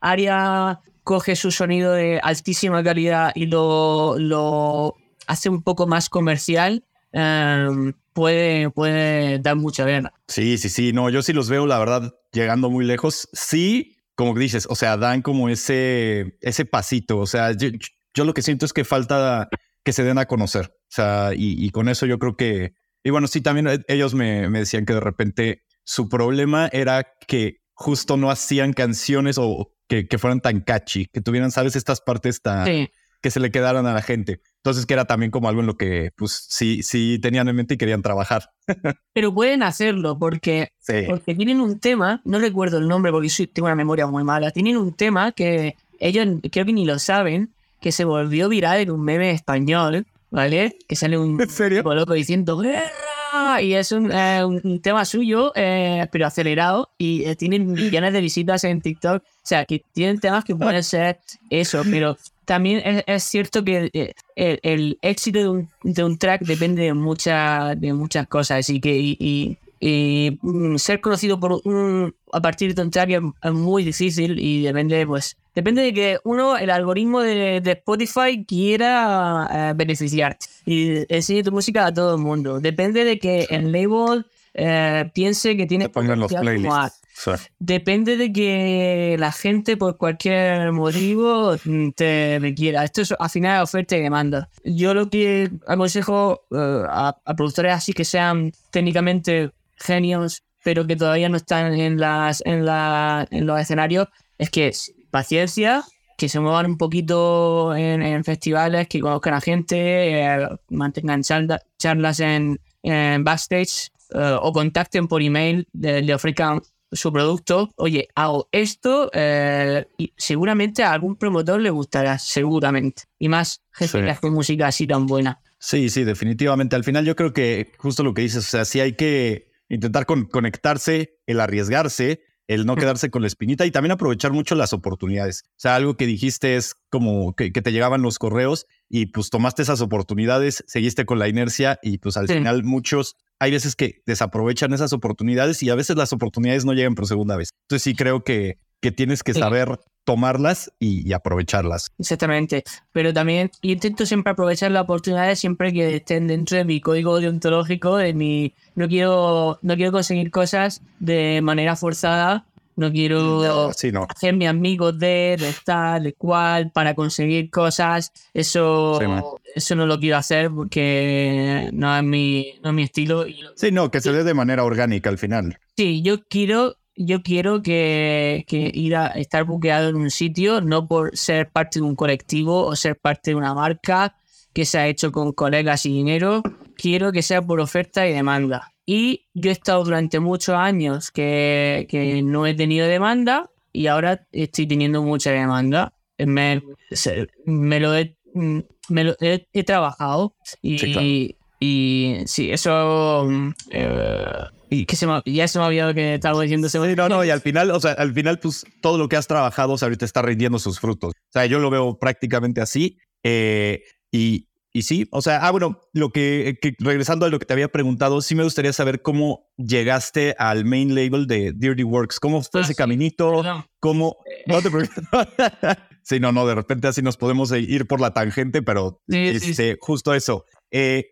Aria coge su sonido de altísima calidad y lo, lo hace un poco más comercial, em, puede, puede dar mucha pena. Sí, sí, sí. No, yo sí los veo, la verdad, llegando muy lejos. Sí, como dices, o sea, dan como ese, ese pasito. O sea, yo, lo que siento es que falta que se den a conocer. O sea, y, con eso yo creo que. Y bueno, sí, también e, ellos me, me, decían que de repente su problema era que justo no hacían canciones o que, que fueran tan catchy, que tuvieran, ¿sabes? Estas partes tan. Que se le quedaran a la gente. Entonces, que era también como algo en lo que, pues, sí, sí tenían en mente y querían trabajar. Pero pueden hacerlo porque, porque tienen un tema, no recuerdo el nombre porque tengo una memoria muy mala, tienen un tema que ellos creo que ni lo saben, que se volvió viral en un meme español, ¿vale? Que sale un tipo loco diciendo ¡Guerra! Y es un, eh, un tema suyo, eh, pero acelerado, y eh, tienen millones de visitas en TikTok. O sea, que tienen temas que pueden ser eso, pero también es, cierto que el, éxito de un, de un, track depende de, mucha, de muchas cosas y que y, mm, ser conocido por un, a partir de un track es, muy difícil y depende pues depende de que uno el algoritmo de, de Spotify quiera eh, beneficiar y enseñe tu música a todo el mundo. Depende de que el label eh, piense que tiene que los playlists Depende de que la gente por cualquier motivo te requiera. Esto es al final oferta y demanda. Yo lo que aconsejo eh, a, productores así que sean técnicamente genios, pero que todavía no están en, las, en, la, en los escenarios, es que paciencia, que se muevan un poquito en, festivales, que conozcan a gente, eh, mantengan charlas en, backstage eh, o contacten por email, le ofrezcan su producto, oye, hago esto eh, y seguramente a algún promotor le gustará, seguramente. Y más gente que hace música así tan buena. Sí, sí, definitivamente. Al final yo creo que justo lo que dices, o sea, sí hay que intentar conectarse, el arriesgarse, el no quedarse con la espinita y también aprovechar mucho las oportunidades. O sea, algo que dijiste es como que, te llegaban los correos y pues tomaste esas oportunidades, seguiste con la inercia y pues al final muchos hay veces que desaprovechan esas oportunidades y a veces las oportunidades no llegan por segunda vez. Entonces sí creo que, que tienes que saber tomarlas y, aprovecharlas. Exactamente, pero también intento siempre aprovechar las oportunidades siempre que estén dentro de mi código deontológico, de mi no quiero no quiero conseguir cosas de manera forzada, no quiero Sí, no. hacerme amigos de, de tal, de cual, para conseguir cosas. Eso, Sí, eso no lo quiero hacer porque no es mi, no es mi estilo. Sí, no, que se dé de manera orgánica al final. Sí, yo quiero, yo quiero que, que ir a estar buqueado en un sitio, no por ser parte de un colectivo o ser parte de una marca que se ha hecho con colegas y dinero. Quiero que sea por oferta y demanda. Y yo he estado durante muchos años que, que no he tenido demanda y ahora estoy teniendo mucha demanda. Me, me lo he, mm, me lo he, he trabajado y, Sí, claro. y sí, eso mm, eh, y que se me, ya se me ha olvidado que estaba diciendo Sí, no, no, y al final, o sea, al final, pues todo lo que has trabajado, o sea, ahorita está rindiendo sus frutos. O sea, yo lo veo prácticamente así. eh, y, y sí, o sea, ah, bueno, lo que, que- regresando a lo que te había preguntado, sí me gustaría saber cómo llegaste al main label de Dirty Works. ¿Cómo fue Ah, ese sí. caminito? Perdón. ¿Cómo? No te preocupes. sí, no, no, de repente así nos podemos ir por la tangente, pero Sí, sí, este, justo eso. Eh,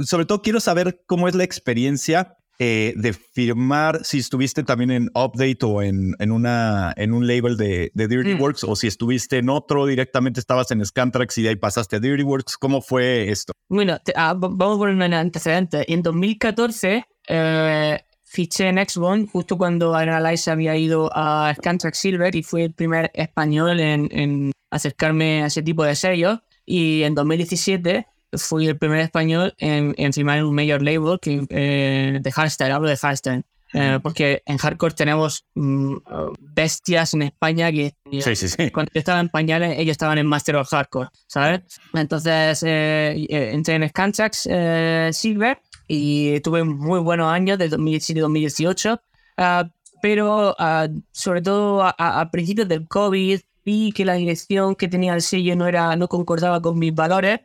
sobre todo quiero saber cómo es la experiencia eh, de firmar, si estuviste también en Update o en, en, una, en un label de, de Dirty Mm. Works, o si estuviste en otro, directamente estabas en Scantrax y de ahí pasaste a Dirty Works. ¿Cómo fue esto? Bueno, te- ah, vamos a poner un antecedente. En 2014 eh, fiché en Xbox justo cuando Analyze había ido a Scantrack Silver y fui el primer español en, en acercarme a ese tipo de sellos. Y en 2017 fui el primer español en, en firmar un major label que, eh, de hardstyle, hablo de hardstyle. Eh, porque en hardcore tenemos mm, bestias en España que Sí, sí, sí. cuando yo estaba en pañales, ellos estaban en Master of Hardcore, ¿sabes? Entonces eh, eh, entré en Scantrax eh, Silver y tuve muy buenos años de 2017-2018, ah, pero ah, sobre todo a, a- a principios del COVID vi que la dirección que tenía el sello no, era, no concordaba con mis valores.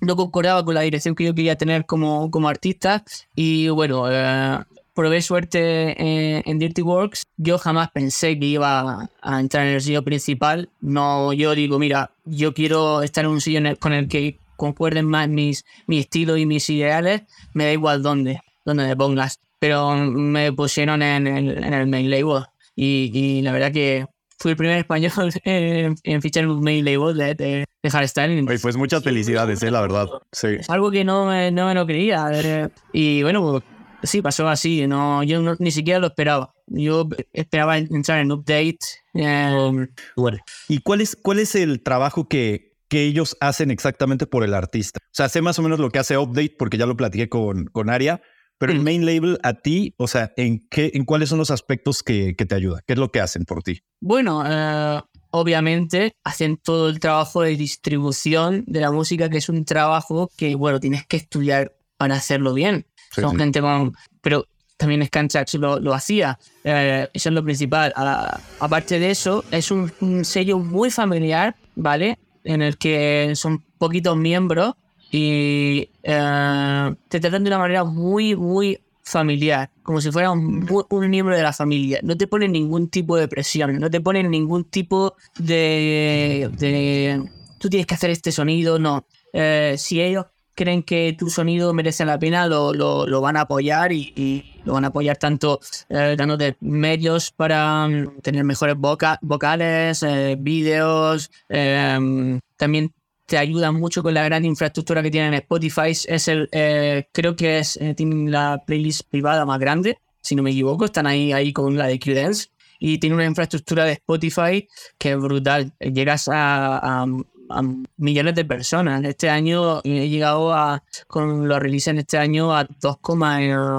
No concordaba con la dirección que yo quería tener como, como artista y bueno, eh, probé suerte eh, en Dirty Works. Yo jamás pensé que iba a, entrar en el sello principal. No, yo digo, mira, yo quiero estar en un sello con el que concuerden más mis, mi estilo y mis ideales. Me da igual dónde, dónde me pongas. Pero me pusieron en el, en el main label. Y, y la verdad que fui el primer español en, en fichar en un main label de, de, de hardstyle. Oye, pues muchas felicidades, eh, la verdad. Sí. Es algo que no me, no me lo creía. eh, Y bueno, pues, sí, pasó así. No, yo no- ni siquiera lo esperaba. Yo esperaba entrar en update. eh, bueno, ¿Y cuál es, cuál es el trabajo que, que ellos hacen exactamente por el artista? O sea, sé más o menos lo que hace Update porque ya lo platiqué con, con Aria, pero el Mm. main label a ti, o sea, ¿en, qué, en cuáles son los aspectos que, que te ayuda? ¿Qué es lo que hacen por ti? Bueno, eh, obviamente hacen todo el trabajo de distribución de la música, que es un trabajo que, bueno, tienes que estudiar para hacerlo bien. Sí, Son sí. gente con... Pero también Scantrax lo, lo hacía. Eh, eso es lo principal. A- aparte de eso, es un, un sello muy familiar, ¿vale? En el que son poquitos miembros y eh, te tratan de una manera muy, muy familiar, como si fuera un, miembro de la familia. No te ponen ningún tipo de presión, no te ponen ningún tipo de... de tú tienes que hacer este sonido, no. Eh, si ellos creen que tu sonido merece la pena, lo, lo, lo van a apoyar y, y lo van a apoyar tanto eh, dándote medios para mm, tener mejores voca- vocales, eh, vídeos, eh, también te ayudan mucho con la gran infraestructura que tienen en Spotify. Es el, eh, creo que es, eh, tienen la playlist privada más grande, si no me equivoco, están ahí, ahí con la de Q-Dance y tiene una infraestructura de Spotify que es brutal. Llegas a, a- a millones de personas. Este año he llegado a, con los releases en este año a 2,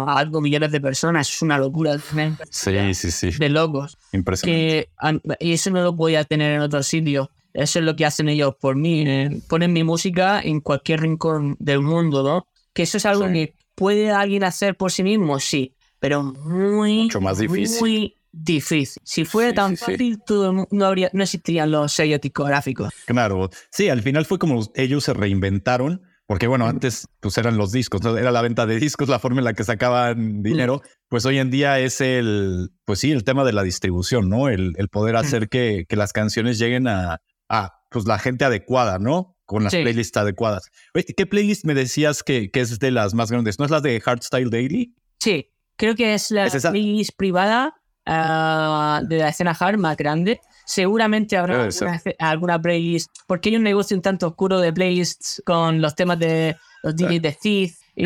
algo millones de personas. Es una locura. infraestructura sí, sí. De locos. Impresionante. Que, y eso no lo podía tener en otros sitios. Eso es lo que hacen ellos por mí. eh, ponen mi música en cualquier rincón del mundo, ¿no? Que eso es algo Sí. que puede alguien hacer por sí mismo, sí, pero muy, Mucho más difícil. muy difícil. Si fuera Sí, tan sí, fácil, todo no, habría, no existirían los sellos discográficos. Claro. Sí, al final fue como ellos se reinventaron. Porque bueno, antes pues eran los discos, ¿no? era la venta de discos, la forma en la que sacaban dinero. Pues hoy en día es el, pues sí, el tema de la distribución, ¿no? El, el poder hacer que, que las canciones lleguen a, a pues la gente adecuada, ¿no? Con las Sí. playlists adecuadas. ¿Qué playlist me decías que, que es de las más grandes? ¿No es la de Hardstyle Daily? Sí, creo que es la ¿Es esa? playlist privada ah, de la escena hard más grande. Seguramente habrá alguna, alguna playlist, porque hay un negocio un tanto oscuro de playlists con los temas de los DJs de Thief y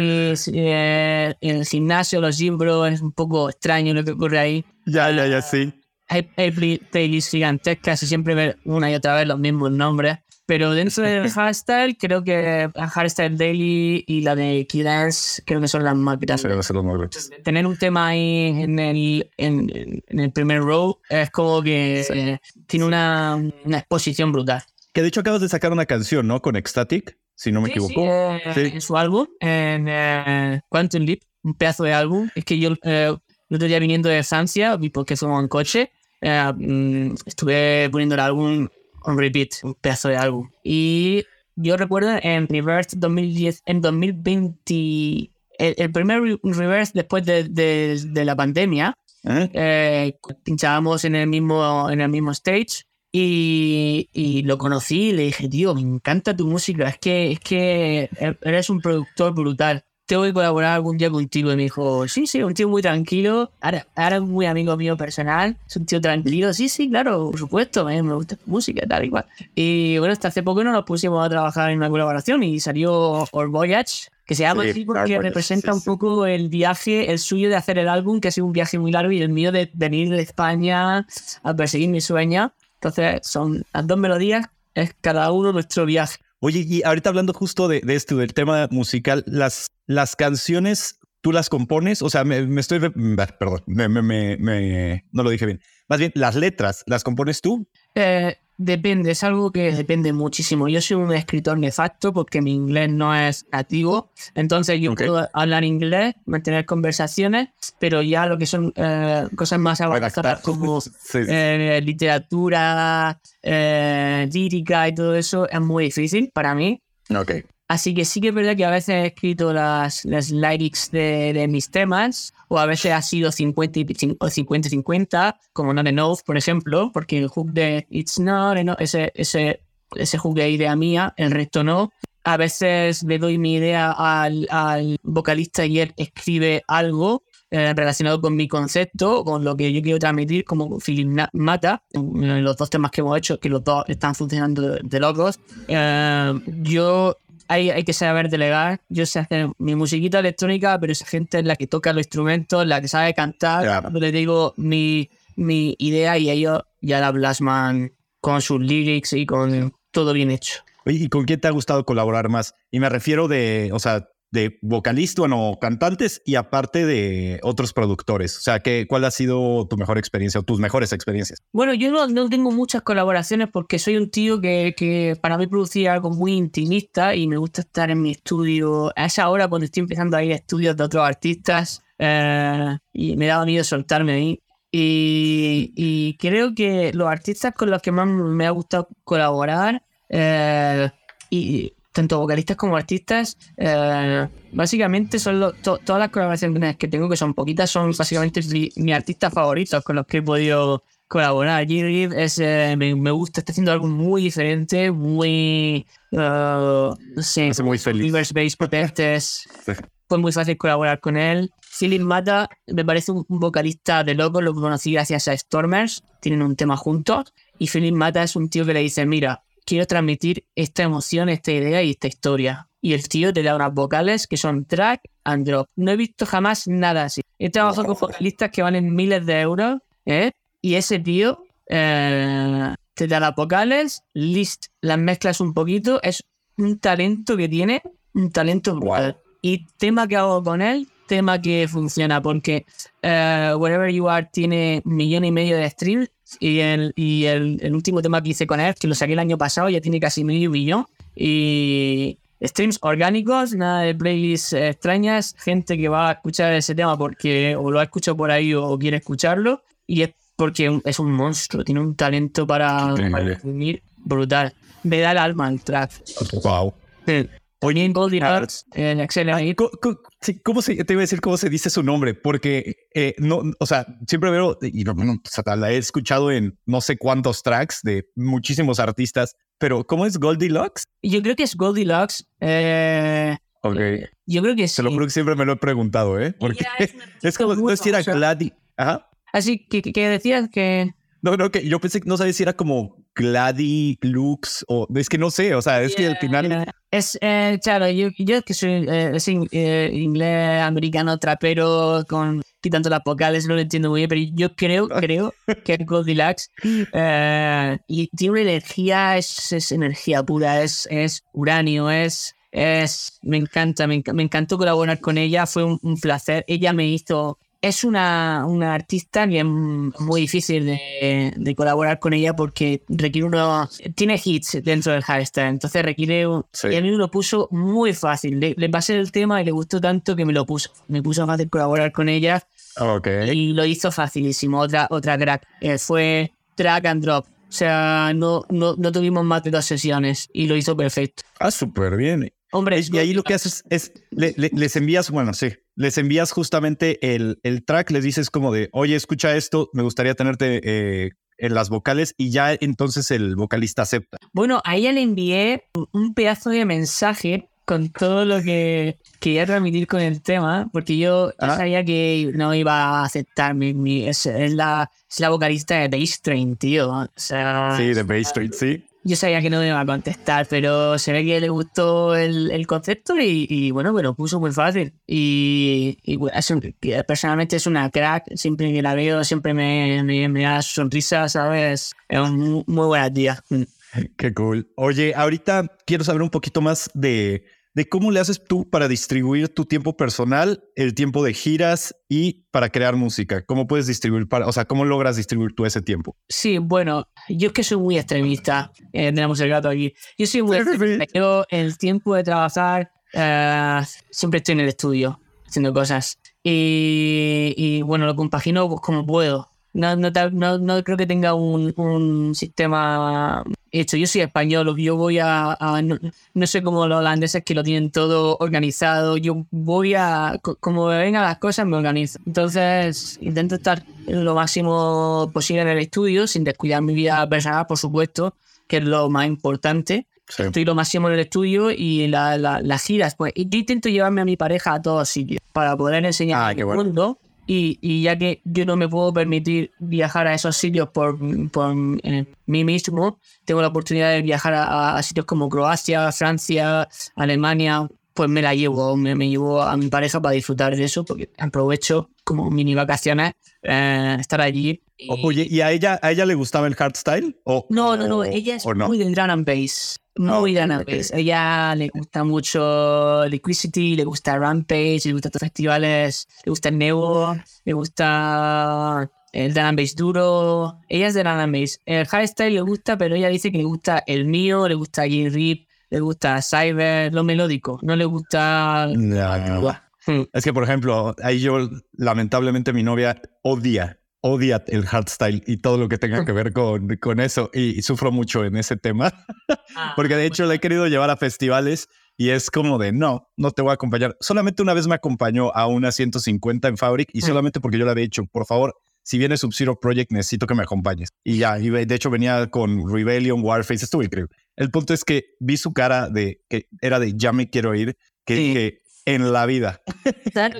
eh, en el gimnasio, los gym bros, es un poco extraño lo que ocurre ahí. Ya, ya, ya, sí. Hay, hay play- playlists gigantescas y siempre ver una y otra vez los mismos nombres. Pero dentro del hardstyle, creo que Hardstyle Daily y la de Killers creo que son las más Sí, grandes. grandes. Tener un tema ahí en el, en, en el primer row es como que eh, tiene una, una exposición brutal. Que de hecho acabas de sacar una canción, ¿no? Con Ecstatic, si no me Sí, sí, equivoco. eh, Sí. En su álbum, en eh, Quantum Leap, un pedazo de álbum. Es que yo eh, el otro día viniendo de Francia, vi porque fuimos en coche, eh, mm, estuve poniendo el álbum on repeat, un pedazo de álbum. Y yo recuerdo en Reverse 2010, en 2020, el, el primer re- Reverse después de, de- de la pandemia, ¿Eh? eh, pinchábamos en el mismo, en el mismo stage y, y lo conocí y le dije, tío, me encanta tu música, es que, es que eres un productor brutal. Tengo que colaborar algún día contigo. Y me dijo, sí, sí, un tío muy tranquilo. Ahora, ahora es muy amigo mío personal. Es un tío tranquilo. Sí, sí, claro, por supuesto. Me, me gusta tu música, tal y cual. Y bueno, hasta hace poco no nos pusimos a trabajar en una colaboración y salió Our Voyage, que se llama Sí, así porque representa sí, un poco el viaje, el suyo de hacer el álbum, que ha sido un viaje muy largo, y el mío de venir de España a perseguir mi sueño. Entonces, son las dos melodías, es cada uno nuestro viaje. Oye, y ahorita hablando justo de, de esto, del tema musical, las, las canciones, ¿tú las compones? O sea, me, me estoy... mm, Perdón, me- me- no lo dije bien. Más bien, las letras, ¿las compones tú? Eh, depende, es algo que depende muchísimo. Yo soy un escritor nefasto porque mi inglés no es nativo, entonces yo puedo hablar inglés, mantener conversaciones, pero ya lo que son eh, cosas más avanzadas como Sí, eh, literatura, eh, lírica y todo eso es muy difícil para mí. Ok. Así que sí que es verdad que a veces he escrito las, las lyrics de, de mis temas, o a veces ha sido 50 y cin- o 50-50, como Not Enough, por ejemplo, porque el hook de It's Not Enough, ese, ese, ese hook de idea mía, el resto no. A veces le doy mi idea al, al vocalista y él escribe algo eh, relacionado con mi concepto, con lo que yo quiero transmitir, como Na- Mata, los dos temas que hemos hecho, que los dos están funcionando de, de locos. Eh, yo hay, hay que saber delegar. Yo sé hacer mi musiquita electrónica, pero esa gente es la que toca los instrumentos, la que sabe cantar. Ya. Yo le digo mi, mi idea y ellos ya la plasman con sus lyrics y con todo bien hecho. Oye, ¿y con quién te ha gustado colaborar más? Y me refiero de, o sea, de vocalista, bueno, cantantes y aparte de otros productores. O sea, ¿qué, ¿cuál ha sido tu mejor experiencia o tus mejores experiencias? Bueno, yo no, no tengo muchas colaboraciones porque soy un tío que, que para mí producía algo muy intimista y me gusta estar en mi estudio a esa hora cuando estoy empezando a ir a estudios de otros artistas eh, y me daba miedo soltarme ahí. Y, y creo que los artistas con los que más me ha gustado colaborar, eh, y tanto vocalistas como artistas, eh, básicamente son lo- to- todas las colaboraciones que tengo, que son poquitas, son básicamente mi, mis artistas favoritos con los que he podido colaborar. Reeve es, eh, me, me gusta, está haciendo algo muy diferente, muy, eh, no sé, Hace muy feliz. Reverse Bass Protectors. Sí. Fue muy fácil colaborar con él. Philip Mata me parece un, un vocalista de loco, lo conocí gracias a Stormers, tienen un tema juntos. Y Philip Mata es un tío que le dice, mira, quiero transmitir esta emoción, esta idea y esta historia. Y el tío te da unas vocales que son track and drop. No he visto jamás nada así. He trabajado con vocalistas que valen miles de euros, ¿eh? Y ese tío eh, te da las vocales, list, las mezclas un poquito. Es un talento que tiene, un talento brutal. Y tema que hago con él, tema que funciona, porque eh, Wherever You Are tiene millón y medio de streams y, el, y el, el último tema que hice con él, que lo saqué el año pasado, ya tiene casi medio millón. Y streams orgánicos, nada de playlists extrañas, gente que va a escuchar ese tema porque o lo ha escuchado por ahí o, quiere escucharlo. Y es porque es un monstruo, tiene un talento para, para brutal. Me da el alma al track. Wow. Sí. Ah, Arts, en Excel ¿Cómo se, te iba a decir cómo se dice su nombre? Porque eh, no, o sea, siempre veo, y no, no, o sea, la he escuchado en no sé cuántos tracks de muchísimos artistas, pero ¿cómo es Goldilocks? Yo creo que es Goldilocks. Eh, Ok. yo creo que sí. Se lo juro que siempre me lo he preguntado, ¿eh? Porque es es como, no sé si era. Gladi. Ajá. Así que, que decías que... No, no, que yo pensé que no sabía si era como Glady, Lux, o es que no sé, o sea, es que al final... Es, eh, claro, yo, yo que soy eh, eh, inglés, americano, trapero, con quitando las vocales, no lo entiendo muy bien, pero yo creo, creo que Goldilocks eh, y tiene una energía, es, es energía pura, es, es uranio, es... Es, me encanta, me, me encantó colaborar con ella, fue un, un placer. Ella me hizo es una, una, artista que es muy difícil de, de, colaborar con ella porque requiere uno. Tiene hits dentro del hashtag, entonces requiere. Un, sí. Y a mí me lo puso muy fácil. Le, le, pasé el tema y le gustó tanto que me lo puso. Me puso fácil colaborar con ella. Okay. Y lo hizo facilísimo. Otra, otra crack. Eh, fue track and drop. O sea, no, no, no tuvimos más de dos sesiones y lo hizo perfecto. Ah, súper bien. Hombre, y ahí lo que haces es, le, le, les envías, bueno, sí, les envías justamente el, el, track, les dices como de, oye, escucha esto, me gustaría tenerte eh, en las vocales y ya entonces el vocalista acepta. Bueno, a ella le envié un pedazo de mensaje con todo lo que quería transmitir con el tema, porque yo ah. sabía que no iba a aceptar mi, mi es, es, la, es la vocalista de Bass Train, tío. O sea, sí, de Bass Train, sí. Yo sabía que no me iba a contestar, pero se ve que le gustó el, el concepto y, y, bueno, me lo puso muy fácil. Y, y es un, personalmente es una crack, siempre que la veo, siempre me, me, me da sonrisa, ¿sabes? Es un muy buena tía. Qué cool. Oye, ahorita quiero saber un poquito más de, de cómo le haces tú para distribuir tu tiempo personal, el tiempo de giras y para crear música. ¿Cómo puedes distribuir, para, o sea, cómo logras distribuir tú ese tiempo? Sí, bueno, yo es que soy muy extremista. Eh, tenemos el gato aquí. Yo soy muy extremista. Yo, el tiempo de trabajar, uh, siempre estoy en el estudio haciendo cosas. Y, y bueno, lo compagino pues, como puedo. No, no, no, no, creo que tenga un, un, sistema hecho. Yo soy español, yo voy a. a no, sé cómo los holandeses que lo tienen todo organizado. Yo voy a. Como me vengan las cosas, me organizo. Entonces, intento estar lo máximo posible en el estudio, sin descuidar mi vida personal, por supuesto, que es lo más importante. Sí. Estoy lo máximo en el estudio y la, la, las giras. Pues yo intento llevarme a mi pareja a todos sitios para poder enseñar ah, al bueno. mundo y, ya que yo no me puedo permitir viajar a esos sitios por, por eh, mí mismo, tengo la oportunidad de viajar a, sitios como Croacia, Francia, Alemania, pues me la llevo, me, me, llevo a mi pareja para disfrutar de eso, porque aprovecho como mini vacaciones eh, estar allí. Y... Oye, ¿y a ella, a ella le gustaba el hardstyle? ¿O, no, no, no, ella es no? muy del drum and bass. Muy oh, okay. A ella le gusta mucho Liquidity, le gusta Rampage, le gusta los festivales, le gusta el Neo, le gusta el drum and bass duro. Ella es de drum and bass. El hardstyle le gusta, pero ella dice que le gusta el mío, le gusta J Rip, le gusta Cyber, lo melódico. No le gusta. No, no. Hmm. Es que, por ejemplo, ahí yo, lamentablemente, mi novia odia odia el hardstyle y todo lo que tenga que ver con, con eso y, y, sufro mucho en ese tema ah, porque de hecho le he querido llevar a festivales y es como de no, no te voy a acompañar. Solamente una vez me acompañó a una 150 en Fabric y solamente porque yo le había dicho, por favor, si viene Sub-Zero Project necesito que me acompañes. Y ya, y de hecho venía con Rebellion, Warface, estuvo increíble. El punto es que vi su cara de que era de ya me quiero ir, que, sí. que en la vida.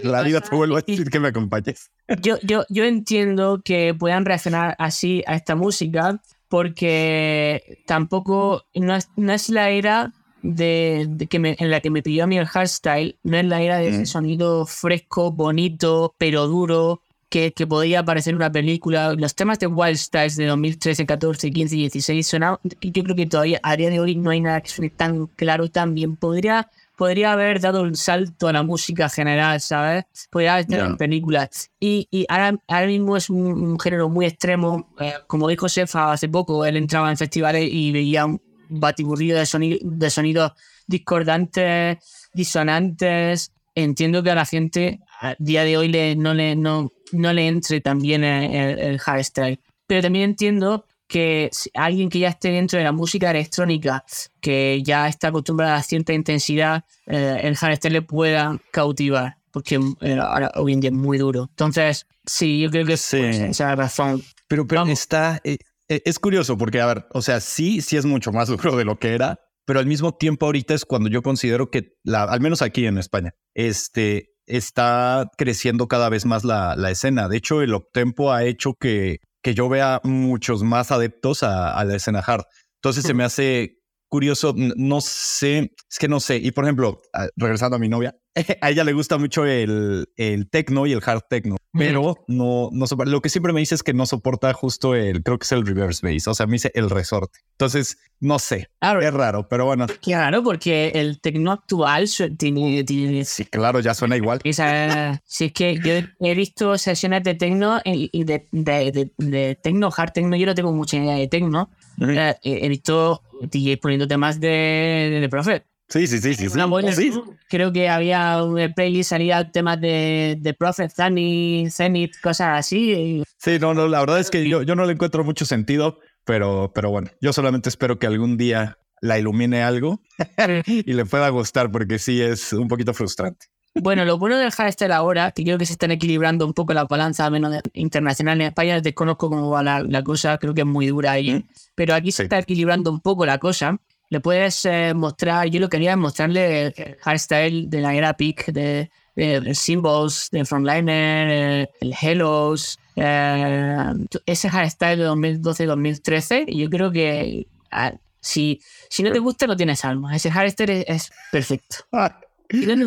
la vida te vuelvo a decir que me acompañes. Yo, yo, yo entiendo que puedan reaccionar así a esta música porque tampoco no es, no es la era de, de que me, en la que me pidió a mí el hardstyle, no es la era de ese sonido fresco, bonito, pero duro, que, que podía aparecer en una película. Los temas de Wild Styles de 2013, 14, 15 y 16 sonaban. Yo creo que todavía a día de hoy no hay nada que suene tan claro, tan bien. Podría podría haber dado un salto a la música general, ¿sabes? Podría haber estado yeah. en películas. Y, y ahora, ahora, mismo es un, un género muy extremo. Eh, como dijo Sefa hace poco, él entraba en festivales y veía un batiburrillo de, sonido, de sonidos discordantes, disonantes. Entiendo que a la gente a día de hoy le, no, le, no, no le entre también el, el, el hardstyle. Pero también entiendo que alguien que ya esté dentro de la música electrónica, que ya está acostumbrada a cierta intensidad, eh, el hardstyle le pueda cautivar, porque eh, ahora hoy en día es muy duro. Entonces, sí, yo creo que sí. Pues, esa razón. Pero, pero está, eh, es curioso, porque, a ver, o sea, sí, sí es mucho más duro de lo que era, pero al mismo tiempo ahorita es cuando yo considero que, la, al menos aquí en España, este, está creciendo cada vez más la, la escena. De hecho, el Optempo ha hecho que, que yo vea muchos más adeptos a, a la escena hard. Entonces se me hace curioso, no sé, es que no sé. Y por ejemplo, regresando a mi novia, a ella le gusta mucho el, el techno y el hard techno, pero no, no lo que siempre me dice es que no soporta justo el, creo que es el reverse bass, o sea, me dice el resorte. Entonces, no sé, es raro, pero bueno. Claro, porque el techno actual tiene, Sí, claro, ya suena igual. O sea, sí, es que yo he visto sesiones de techno y de, de, de, techno, hard techno, yo no tengo mucha idea de techno. Eh, he visto DJ poniendo temas de, de Prophet. Sí, sí, sí, sí. sí. Creo que había un playlist, salía temas de, de Prophet, Zenith, Zenith, cosas así. Sí, no, no, la verdad es que yo, yo no le encuentro mucho sentido, pero, pero bueno, yo solamente espero que algún día la ilumine algo y le pueda gustar, porque sí es un poquito frustrante. Bueno, lo bueno de dejar este ahora, que creo que se están equilibrando un poco la balanza, menos internacional en España, desconozco cómo va la, cosa, creo que es muy dura ahí, pero aquí se está equilibrando un poco la cosa le puedes eh, mostrar, yo lo quería mostrarle el hardstyle de la era peak de, de, Symbols, de Frontliner, eh, el Hellos, eh, ese hardstyle de 2012-2013, y yo creo que ah, si, si no te gusta no tienes alma, ese hardstyle es, perfecto. Ah,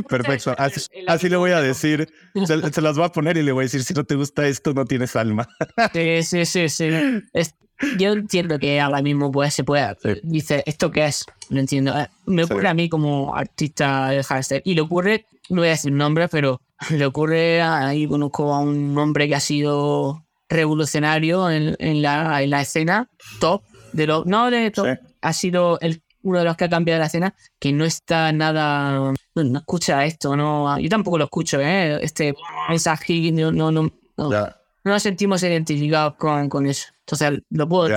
perfecto, así, le voy a decir, se, las voy a poner y le voy a decir, si no te gusta esto, no tienes alma. Sí, sí, sí, sí. yo entiendo que ahora mismo pues, se puede. Dice, ¿esto qué es? Lo entiendo. Eh, me ocurre a mí como artista de hashtag. Y le ocurre, no voy a decir nombre, pero le ocurre ahí conozco a un hombre que ha sido revolucionario en, en, la, en la, escena, top, de lo, no de top, ha sido el, uno de los que ha cambiado la escena, que no está nada, no, escucha esto, no, yo tampoco lo escucho, ¿eh? este mensaje, no, no, no, no, nos sentimos identificados con, con eso. Entonces, lo puedo.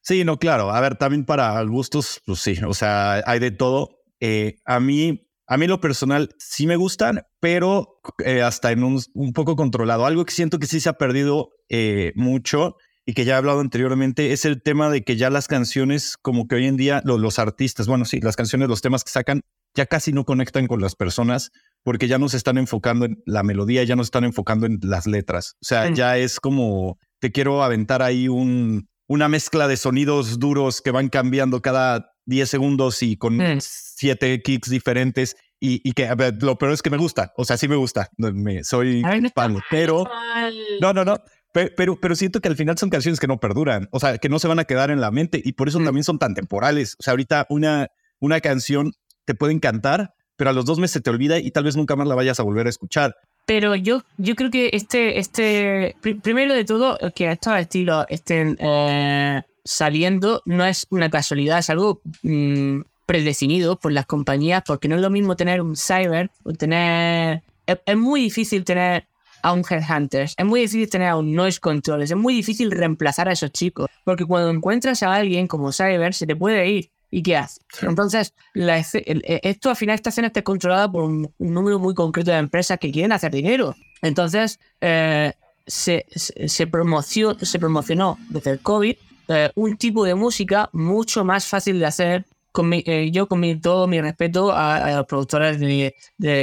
Sí, no, claro. A ver, también para gustos, pues sí, o sea, hay de todo. Eh, a mí, a mí lo personal sí me gustan, pero eh, hasta en un, un, poco controlado. Algo que siento que sí se ha perdido eh, mucho y que ya he hablado anteriormente es el tema de que ya las canciones, como que hoy en día los artistas, bueno, sí, las canciones, los temas que sacan, ya casi no conectan con las personas porque ya no se están enfocando en la melodía, ya no se están enfocando en las letras. O sea, ya es como te quiero aventar ahí un, una mezcla de sonidos duros que van cambiando cada 10 segundos y con mm. siete kicks diferentes. Y, que lo peor es que me gusta, o sea, sí me gusta, me, soy fan, pero no, no, no, pero, pero, siento que al final son canciones que no perduran, o sea, que no se van a quedar en la mente y por eso mm. también son tan temporales. O sea, ahorita una, una canción te puede encantar, pero a los dos meses te olvida y tal vez nunca más la vayas a volver a escuchar. Pero yo, yo creo que este, este, primero de todo, que estos estilos estén eh, saliendo no es una casualidad, es algo mm, predefinido por las compañías, porque no es lo mismo tener un cyber o tener... Es, muy difícil tener a un headhunter, es muy difícil tener a un noise control, es muy difícil reemplazar a esos chicos, porque cuando encuentras a alguien como cyber se te puede ir ¿Y qué hace? Entonces, la, e, esto al final esta escena está controlada por un, número muy concreto de empresas que quieren hacer dinero. Entonces, eh, se, se, promocionó, se promocionó desde el COVID eh, un tipo de música mucho más fácil de hacer con eh, yo con todo mi respeto a, los productores de,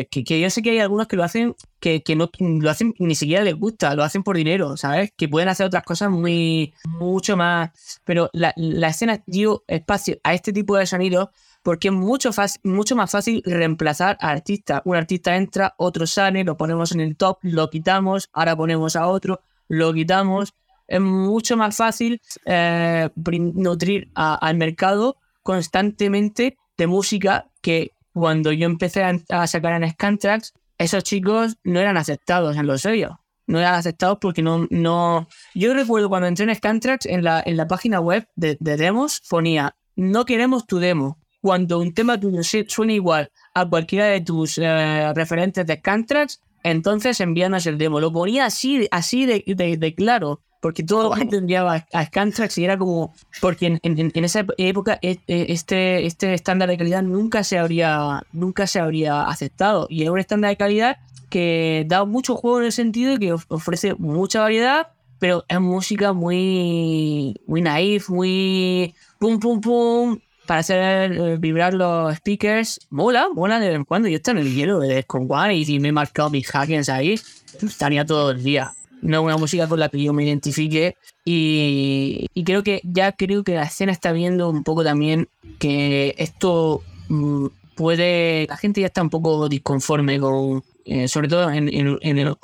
que, yo sé que hay algunos que lo hacen que, que, no lo hacen ni siquiera les gusta, lo hacen por dinero, ¿sabes? Que pueden hacer otras cosas muy mucho más, pero la, la escena dio espacio a este tipo de sonidos porque es mucho, mucho más fácil reemplazar a artista. Un artista entra, otro sale, lo ponemos en el top, lo quitamos, ahora ponemos a otro, lo quitamos. Es mucho más fácil eh, nutrir al mercado constantemente de música que cuando yo empecé a, sacar en Scantrax, esos chicos no eran aceptados en los sellos. No eran aceptados porque no, no... Yo recuerdo cuando entré en Scantrax, en la, en la página web de, demos, ponía, no queremos tu demo. Cuando un tema tuyo suena igual a cualquiera de tus eh, referentes de Scantrax, entonces envíanos el demo. Lo ponía así, así de, de claro porque todo el mundo enviaba a Scantrax y era como, porque en, en, esa época e, e, este, este estándar de calidad nunca se habría, nunca se habría aceptado y es un estándar de calidad que da mucho juego en el sentido de que ofrece mucha variedad, pero es música muy, muy naif, muy pum pum pum, para hacer eh, vibrar los speakers, mola, mola de vez en cuando. Yo estoy en el hielo de con One y me he marcado mis hackings ahí, estaría todo el día. No una música con la que yo me identifique y, y creo que ya creo que la escena está viendo un poco también que esto mm, puede, la gente ya está un poco disconforme con, eh, sobre todo en, en, en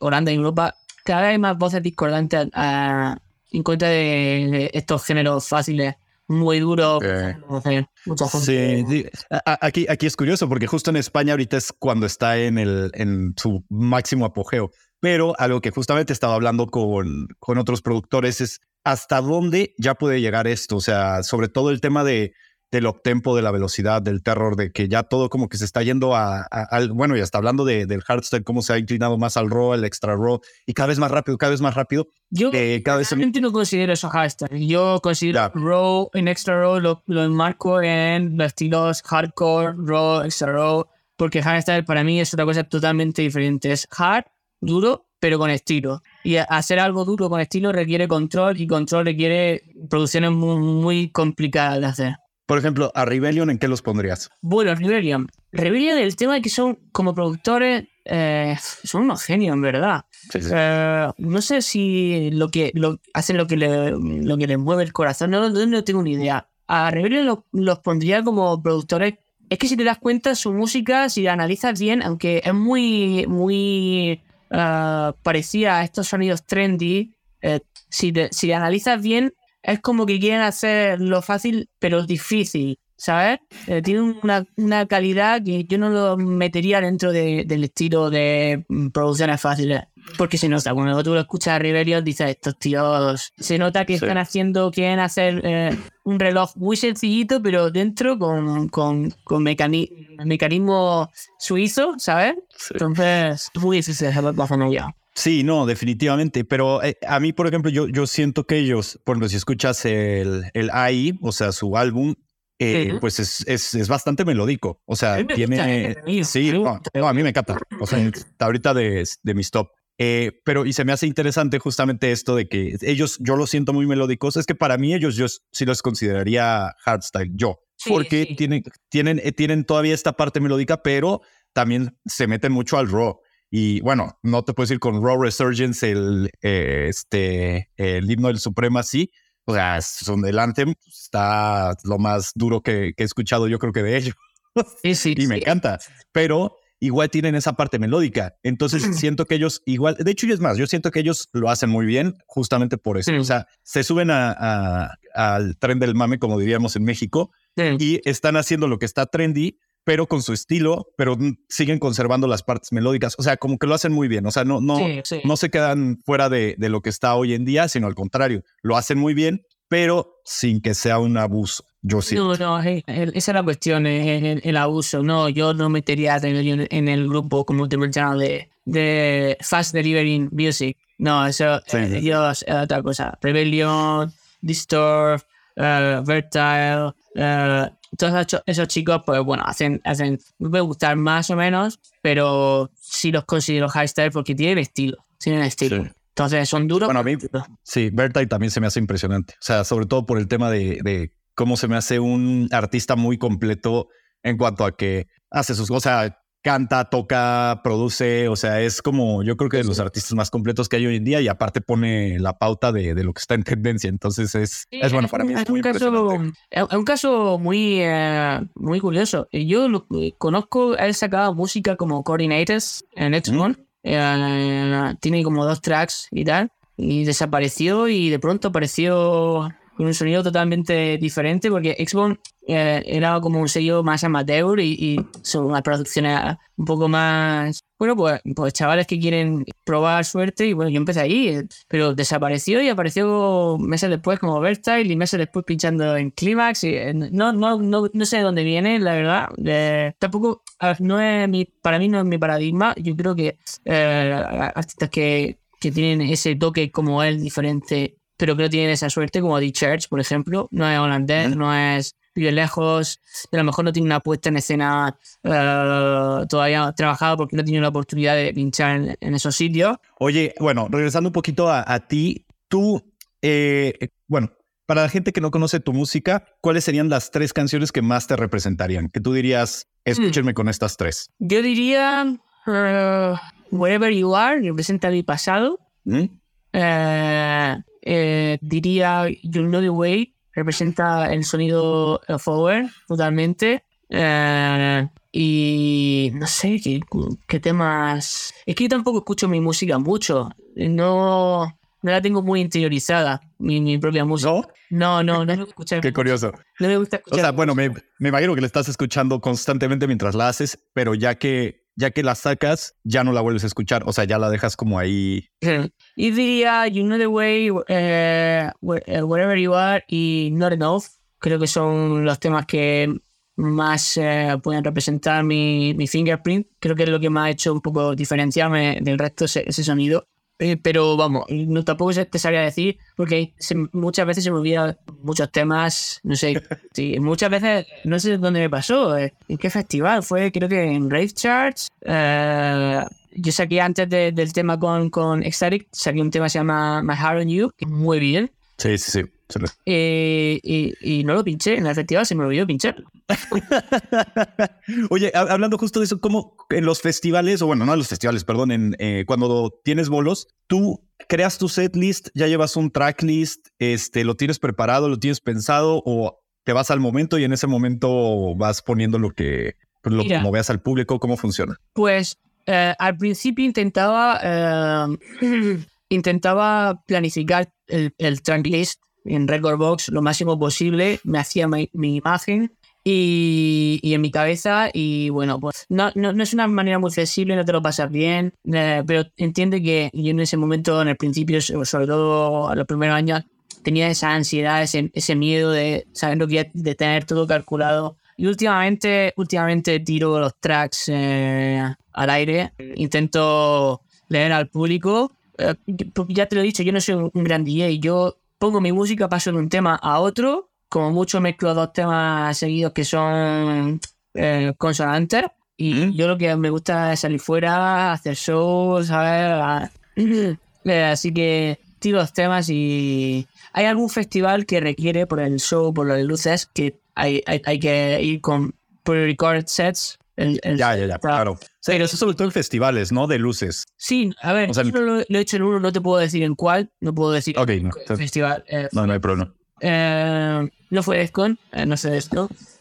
Holanda y Europa, cada vez hay más voces discordantes a, en contra de, estos géneros fáciles muy duros. Sí, aquí, aquí es curioso porque justo en España ahorita es cuando está en, el, en su máximo apogeo. Pero algo que justamente estaba hablando con, con otros productores es hasta dónde ya puede llegar esto. O sea, sobre todo el tema de del optempo, de la velocidad, del terror, de que ya todo como que se está yendo a, al, bueno, ya está hablando de, del hardstyle, cómo se ha inclinado más al raw, al extra raw, y cada vez más rápido, cada vez más rápido. Yo eh, cada vez no considero eso hardstyle. Yo considero raw en extra raw, lo, lo enmarco en los estilos hardcore, raw, extra raw, porque hardstyle para mí es otra cosa totalmente diferente. Es hard, duro, pero con estilo. Y hacer algo duro con estilo requiere control y control requiere producciones muy, muy complicadas de hacer. Por ejemplo, a Rebellion, ¿en qué los pondrías? Bueno, Rebellion. Rebellion, el tema de que son como productores, eh, son unos genios, en verdad. Eh, no sé si lo que lo, hacen lo que, le, lo que les mueve el corazón, no, no, tengo ni idea. A Rebellion los pondría como productores. Es que si te das cuenta, su música, si la analizas bien, aunque es muy, muy uh, parecida a estos sonidos trendy, si, si analizas bien, es como que quieren hacer lo fácil, pero difícil, ¿sabes? Eh, tiene una, una, calidad que yo no lo metería dentro del estilo de mm, producciones fáciles. Porque se nota, cuando tú lo escuchas a Rebellion, dices, estos tíos, se nota que están haciendo, quieren hacer eh, un reloj muy sencillito, pero dentro con, con, con mecanismo suizo, ¿sabes? Entonces, es muy difícil hacerlo ya. Sí, no, definitivamente. Pero eh, a mí, por ejemplo, yo, yo siento que ellos, por ejemplo, si escuchas el, el AI, o sea, su álbum, eh, pues es, es, es, bastante melódico. O sea, tiene. sí, no, a mí me encanta. O sea, está ahorita de, de mis top. Eh, pero y se me hace interesante justamente esto de que ellos, yo los siento muy melódicos. Es que para mí ellos, yo sí los consideraría hardstyle, yo. porque Tienen, tienen, tienen todavía esta parte melódica, pero también se meten mucho al raw. Y bueno, no te puedes ir con Raw Resurgence, el, eh, este, el himno del Supremacy. O sea, son el Anthem está lo más duro que, he escuchado, yo creo que de ellos. Sí, sí. y me encanta. Pero igual tienen esa parte melódica. Entonces siento que ellos igual, de hecho, y es más, yo siento que ellos lo hacen muy bien justamente por eso. O sea, se suben a, al tren del mame, como diríamos en México, y están haciendo lo que está trendy, pero con su estilo, pero siguen conservando las partes melódicas. O sea, como que lo hacen muy bien. O sea, no, no, no se quedan fuera de, de, lo que está hoy en día, sino al contrario, lo hacen muy bien, pero sin que sea un abuso. Yo sí. No, no, esa es la cuestión, el, el, abuso. No, yo no metería en el grupo como te mencionaba de, de Fast Delivering Music. No, eso eh, es otra cosa. Rebellion, Disturb, uh, Vertile, uh, todos esos, chicos, pues bueno, hacen, hacen, me puede gustar más o menos, pero sí los considero high style porque tienen estilo, tienen estilo. Entonces son duros. Bueno, a mí, sí, Berta también se me hace impresionante. O sea, sobre todo por el tema de, de cómo se me hace un artista muy completo en cuanto a que hace sus cosas canta, toca, produce, o sea, es como yo creo que de los artistas más completos que hay hoy en día y aparte pone la pauta de, de lo que está en tendencia, entonces es, es bueno para mí. Es, un, caso, es un caso muy, eh, muy curioso. Yo lo, conozco, él sacado música como Coordinators en Xbox, eh, tiene como dos tracks y tal, y desapareció y de pronto apareció con un sonido totalmente diferente, porque Xbox eh, era como un sello más amateur y, son unas producciones un poco más. Bueno, pues, pues chavales que quieren probar suerte, y bueno, yo empecé ahí, eh, pero desapareció y apareció meses después como Vertile y meses después pinchando en Climax. Y eh, no, no, no, no sé de dónde viene, la verdad. tampoco, no es mi, para mí no es mi paradigma. Yo creo que artistas que, que tienen ese toque como él diferente pero que no tienen esa suerte, como The Church, por ejemplo. No es holandés, no es vive lejos, a lo mejor no tiene una puesta en escena uh, todavía trabajado porque no tiene la oportunidad de pinchar en, esos sitios. Oye, bueno, regresando un poquito a, ti, tú, eh, bueno, para la gente que no conoce tu música, ¿cuáles serían las tres canciones que más te representarían? Que tú dirías, escúchenme con estas tres. Yo diría uh, Wherever You Are, representa mi pasado. ¿Mm? Eh, eh, diría You Know The Way, representa el sonido forward totalmente. Eh, y no sé ¿qué, qué temas. Es que yo tampoco escucho mi música mucho. No, no la tengo muy interiorizada, mi, mi propia música. ¿No? No, no, no me gusta escuchar. Qué curioso. No me gusta O escuchar. sea, bueno, me, me imagino que la estás escuchando constantemente mientras la haces, pero ya que, ya que la sacas, ya no la vuelves a escuchar. O sea, ya la dejas como ahí. Y diría You Know the Way, eh, eh, Wherever You Are y Not Enough. Creo que son los temas que más eh, pueden representar mi, mi fingerprint. Creo que es lo que me ha hecho un poco diferenciarme del resto ese sonido. Eh, pero vamos, no tampoco te sabría decir, porque se- muchas veces se me olvidan muchos temas, no sé, sí, muchas veces, no sé dónde me pasó, eh, en qué festival fue, creo que en Rave Charts. eh, yo saqué antes de- del tema con, con Ecstatic, saqué un tema que se llama My Heart on You, que muy bien, Sí, sí, sí. Eh, y, y no lo pinché, en el festival se me olvidó pinchar. Oye, ha- hablando justo de eso, ¿cómo en los festivales, o bueno, no en los festivales, perdón, en, eh, cuando tienes bolos, tú creas tu set list, ya llevas un tracklist, este, lo tienes preparado, lo tienes pensado, o te vas al momento y en ese momento vas poniendo lo que, pues, lo, Mira. como veas al público, cómo funciona. Pues eh, al principio intentaba eh, intentaba planificar el, el tracklist en Recordbox lo máximo posible, me hacía mi, mi imagen y, y en mi cabeza y bueno, pues no, no, no es una manera muy flexible, no te lo pasas bien, eh, pero entiende que yo en ese momento, en el principio, so- sobre todo a los primeros años, tenía esa ansiedad, ese, ese miedo de saber lo que de tener todo calculado. Y últimamente, últimamente tiro los tracks eh, al aire, intento leer al público. Eh, ya te lo he dicho, yo no soy un, un gran DJ, yo pongo mi música, paso de un tema a otro, como mucho mezclo dos temas seguidos que son eh, consonantes. Y Mm. yo lo que me gusta es salir fuera, hacer shows, ¿sabes? Ah, eh, Así que tiro los temas y hay algún festival que requiere por el show, por las luces, que hay, hay, hay que ir con pre-recorded sets. El, el- Ya, ya, ya, claro. Sí, Pero- eso sobre todo en festivales, ¿no? De luces. Sí, a ver, O sea, yo lo, lo he hecho en uno, no te puedo decir en cuál, no puedo decir Ok, no. festival. eh, No, no hay problema. eh, no fue Descon, eh, no sé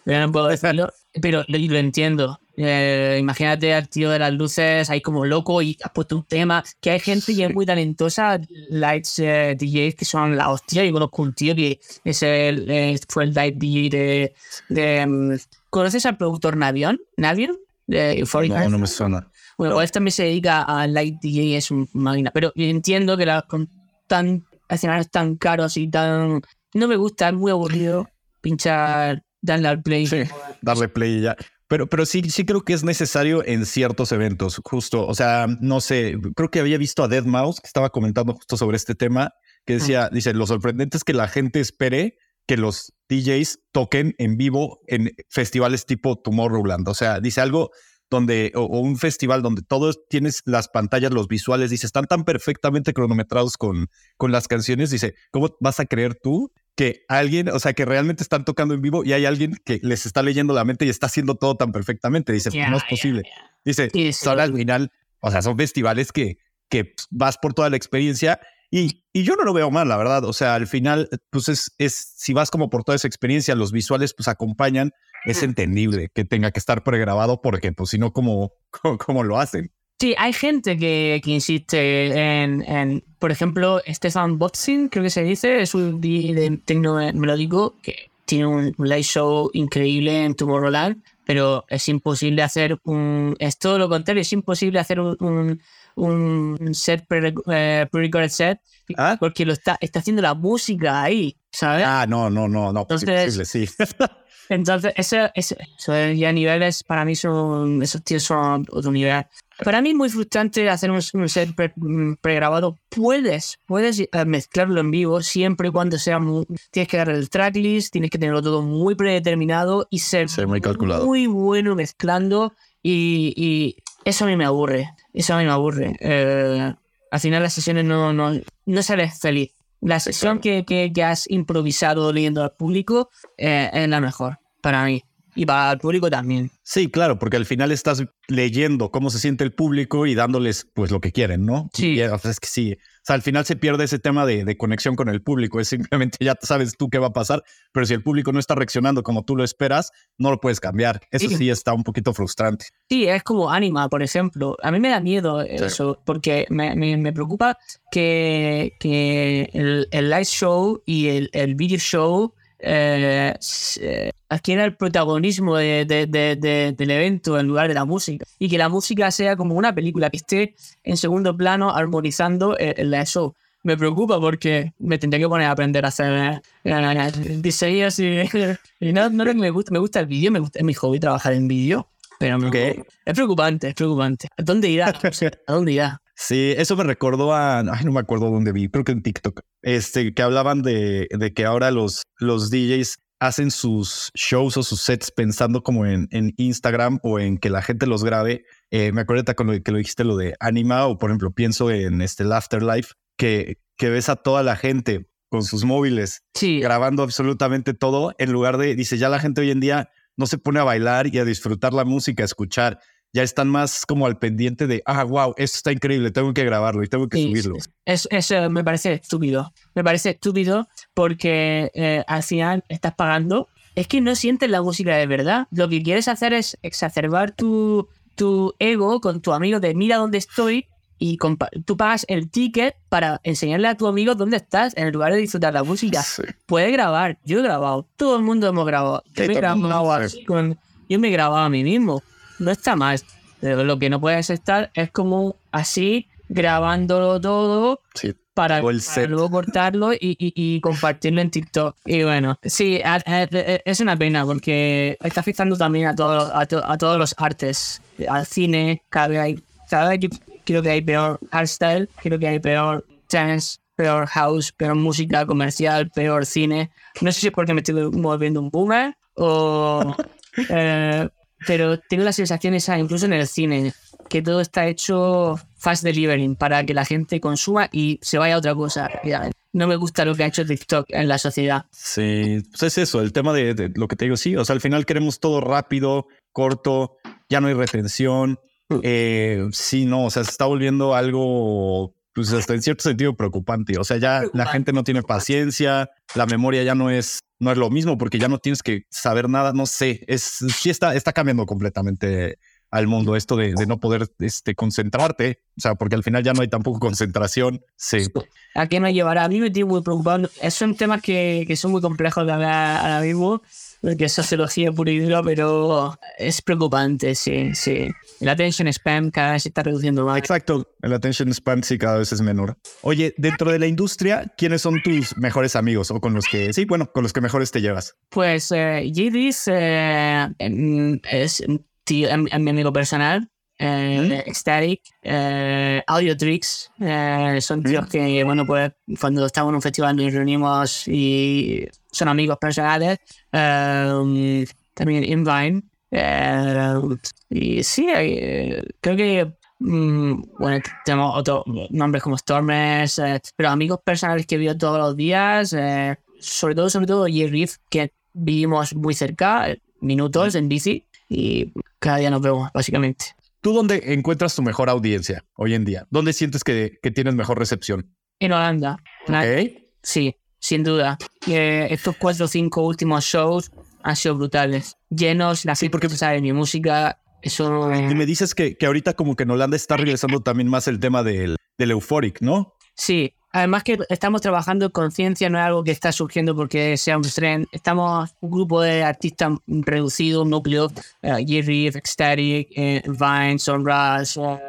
pero no puedo decirlo, pero lo, lo entiendo. Eh, imagínate al tío de las luces ahí como loco y has puesto un tema, que hay gente que es muy talentosa, lights eh, DJs que son la hostia, yo conozco un tío que es el, eh, fue el light DJ de... de, mm, ¿Conoces al productor Navion? ¿Navion? No, no me suena. Bueno, pues también se dedica a light DJ, es un máquina. Pero entiendo que la, con tan escenarios tan caros y tan. No me gusta, es muy aburrido pinchar, darle al play. Sí, darle play y ya. Pero, pero sí, sí creo que es necesario en ciertos eventos, justo. O sea, no sé, creo que había visto a Dead Mouse que estaba comentando justo sobre este tema, que decía, dice, lo sorprendente es que la gente espere que los DJs toquen en vivo en festivales tipo Tomorrowland. O sea, dice algo donde, o, o un festival donde todos tienes las pantallas, los visuales, dice, están tan perfectamente cronometrados con, con las canciones, dice, ¿cómo vas a creer tú que alguien, o sea, que realmente están tocando en vivo y hay alguien que les está leyendo la mente y está haciendo todo tan perfectamente? Dice, Ya, no es posible. Dice, Sí, sí. son al final, o sea, son festivales que, que vas por toda la experiencia y, y yo no lo veo mal, la verdad. O sea, al final, pues es, es, si vas como por toda esa experiencia, los visuales pues acompañan, es entendible que tenga que estar pregrabado porque pues si no, ¿cómo, cómo, cómo lo hacen? Sí, hay gente que, que insiste en, en, por ejemplo, Stefan Botzin, creo que se dice, es un DJ de tecno melódico que tiene un live show increíble en Tomorrowland, pero es imposible hacer un... Es todo lo contrario, es imposible hacer un, un, un set pre- eh, pre-recorded set ¿Ah? porque lo está, está haciendo la música ahí, ¿sabes? Ah, no, no, no, no, pues, Entonces- imposible, sí. Entonces, ese, ese, eso ya niveles, para mí son, esos tíos son otro nivel. Para mí es muy frustrante hacer un, un set pre- mm, pregrabado. Puedes, puedes eh, mezclarlo en vivo siempre y cuando sea muy, tienes que dar el tracklist, tienes que tenerlo todo muy predeterminado y ser Sí, muy calculado. muy bueno mezclando y, y eso a mí me aburre, eso a mí me aburre. Eh, al final las sesiones no, no, no sales feliz La sesión que, que, que has improvisado leyendo al público eh, es la mejor para mí y para el público también. Sí, claro, porque al final estás leyendo cómo se siente el público y dándoles pues lo que quieren, ¿no? Sí. Y, o sea, es que sí. O sea, al final se pierde ese tema de, de, conexión con el público. Es simplemente ya sabes tú qué va a pasar, pero si el público no está reaccionando como tú lo esperas, no lo puedes cambiar. Eso sí, sí está un poquito frustrante. Sí, es como Anima, por ejemplo. A mí me da miedo eso, sí. porque me, me, me, preocupa que, que el, el, live show y el, el video show eh, adquiera el protagonismo de, de, de, del evento en lugar de la música y que la música sea como una película que esté en segundo plano armonizando el, el show. Me preocupa porque me tendría que poner a aprender a hacer eh, diseños y, y no, no me gusta, me gusta el vídeo, me gusta, es mi hobby trabajar en vídeo, pero okay. es preocupante, es preocupante. ¿A dónde irá? ¿A dónde irá? Sí, eso me recordó a, ay, no me acuerdo dónde vi, creo que en TikTok, este, que hablaban de, de que ahora los, los DJs hacen sus shows o sus sets pensando como en, en Instagram o en que la gente los grabe. Eh, me acuerdo con lo que lo dijiste, lo de Anima, o por ejemplo, pienso en este el Afterlife, que, que ves a toda la gente con sus móviles sí. grabando absolutamente todo, en lugar de, dice, ya la gente hoy en día no se pone a bailar y a disfrutar la música, a escuchar ya están más como al pendiente de, ah, wow, esto está increíble, tengo que grabarlo y tengo que sí, subirlo. Eso es, es, me parece estúpido. Me parece estúpido porque eh, al final estás pagando. Es que no sientes la música de verdad. Lo que quieres hacer es exacerbar tu, tu ego con tu amigo de mira dónde estoy y tú pagas el ticket para enseñarle a tu amigo dónde estás en lugar de disfrutar la música. Sí. Puedes grabar. Yo he grabado. Todo el mundo hemos grabado. Yo me, grabado con, yo me he grabado a mí mismo no está mal. Pero lo que no puedes estar es como así, grabándolo todo sí, para, luego cortarlo y, y, y, compartirlo en TikTok. Y bueno, sí, es una pena porque está afectando también a, todo, a, to, a todos los artes, al cine, cada vez hay, cada vez creo que hay peor hardstyle, creo que hay peor dance, peor house, peor música comercial, peor cine. No sé si es porque me estoy volviendo un boomer o... Eh, pero tengo la sensación esa, incluso en el cine, que todo está hecho fast delivering para que la gente consuma y se vaya a otra cosa rápidamente. No me gusta lo que ha hecho TikTok en la sociedad. Sí, pues es eso, el tema de, de, lo que te digo, sí, o sea, al final queremos todo rápido, corto, ya no hay retención. Eh, sí, no, o sea, se está volviendo algo pues hasta en cierto sentido preocupante. O sea, ya la gente no tiene paciencia, la memoria ya no es, no es lo mismo porque ya no tienes que saber nada, no sé, es, sí está, está cambiando completamente al mundo esto de, de no poder este, concentrarte, o sea, porque al final ya no hay tampoco concentración. Sí. ¿A qué nos llevará? A mí me tiene muy preocupado. Son temas que, que son muy complejos de hablar ahora mismo porque es sociología pura y dura, pero es preocupante, sí, sí. El attention spam cada vez se está reduciendo más. Exacto, el attention spam sí cada vez es menor. Oye, dentro de la industria, ¿quiénes son tus mejores amigos o con los que, sí, bueno, con los que mejores te llevas? Pues eh, eh, es, tío, es mi amigo personal. Eh, ¿Mm? Ecstatic, eh, Audiotrix, eh, son tíos ¿Mm? que, bueno, pues cuando estamos en un festival nos reunimos y son amigos personales. Um, también Invine. y sí, creo que um, bueno, tenemos otros nombres como Stormers, pero amigos personales que veo todos los días, sobre todo, sobre todo, y Riff, que vivimos muy cerca, minutos en bici, y cada día nos vemos, básicamente. ¿Tú dónde encuentras tu mejor audiencia hoy en día? ¿Dónde sientes que, que tienes mejor recepción? En Holanda. Okay. Sí, sin duda. Eh, estos cuatro o cinco últimos shows han sido brutales. Llenos, la sí, porque sabe mi música. Eso... Y me dices que, que ahorita como que en Holanda está regresando también más el tema del, del euphoric, ¿no? Sí, Además que estamos trabajando en conciencia, no es algo que está surgiendo porque sea un tren. Estamos un grupo de artistas reducido, núcleo, uh, Jerry, Ecstatic, eh, Vine, Sunrise, uh,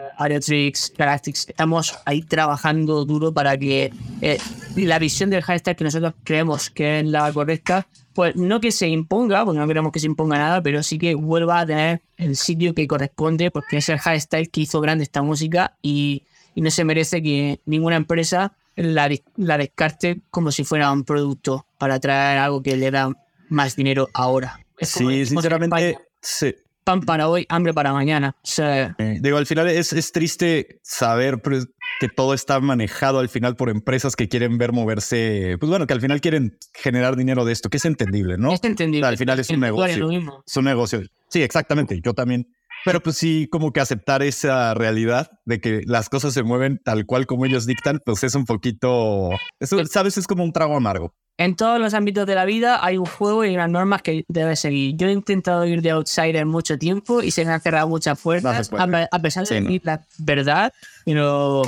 Galactics. Estamos ahí trabajando duro para que eh, la visión del hashtag que nosotros creemos que es la correcta, pues no que se imponga, porque no queremos que se imponga nada, pero sí que vuelva a tener el sitio que corresponde, porque es el hashtag que hizo grande esta música y, y no se merece que ninguna empresa la, la descarte como si fuera un producto para traer algo que le da más dinero ahora. Es sí, sinceramente, sí. Pan para hoy, hambre para mañana. O sea, eh, digo, al final es, es triste saber, pero que todo está manejado al final por empresas que quieren ver moverse, pues bueno, que al final quieren generar dinero de esto, que es entendible, ¿no? Es entendible. al final es un negocio. Es un negocio. Sí, exactamente. Yo también. Pero pues sí, como que aceptar esa realidad de que las cosas se mueven tal cual como ellos dictan, pues es un poquito, eso, sabes, es como un trago amargo. En todos los ámbitos de la vida hay un juego y unas normas que debes seguir. Yo he intentado ir de outsider mucho tiempo y se me han cerrado muchas puertas, a, pesar de decir la verdad, pero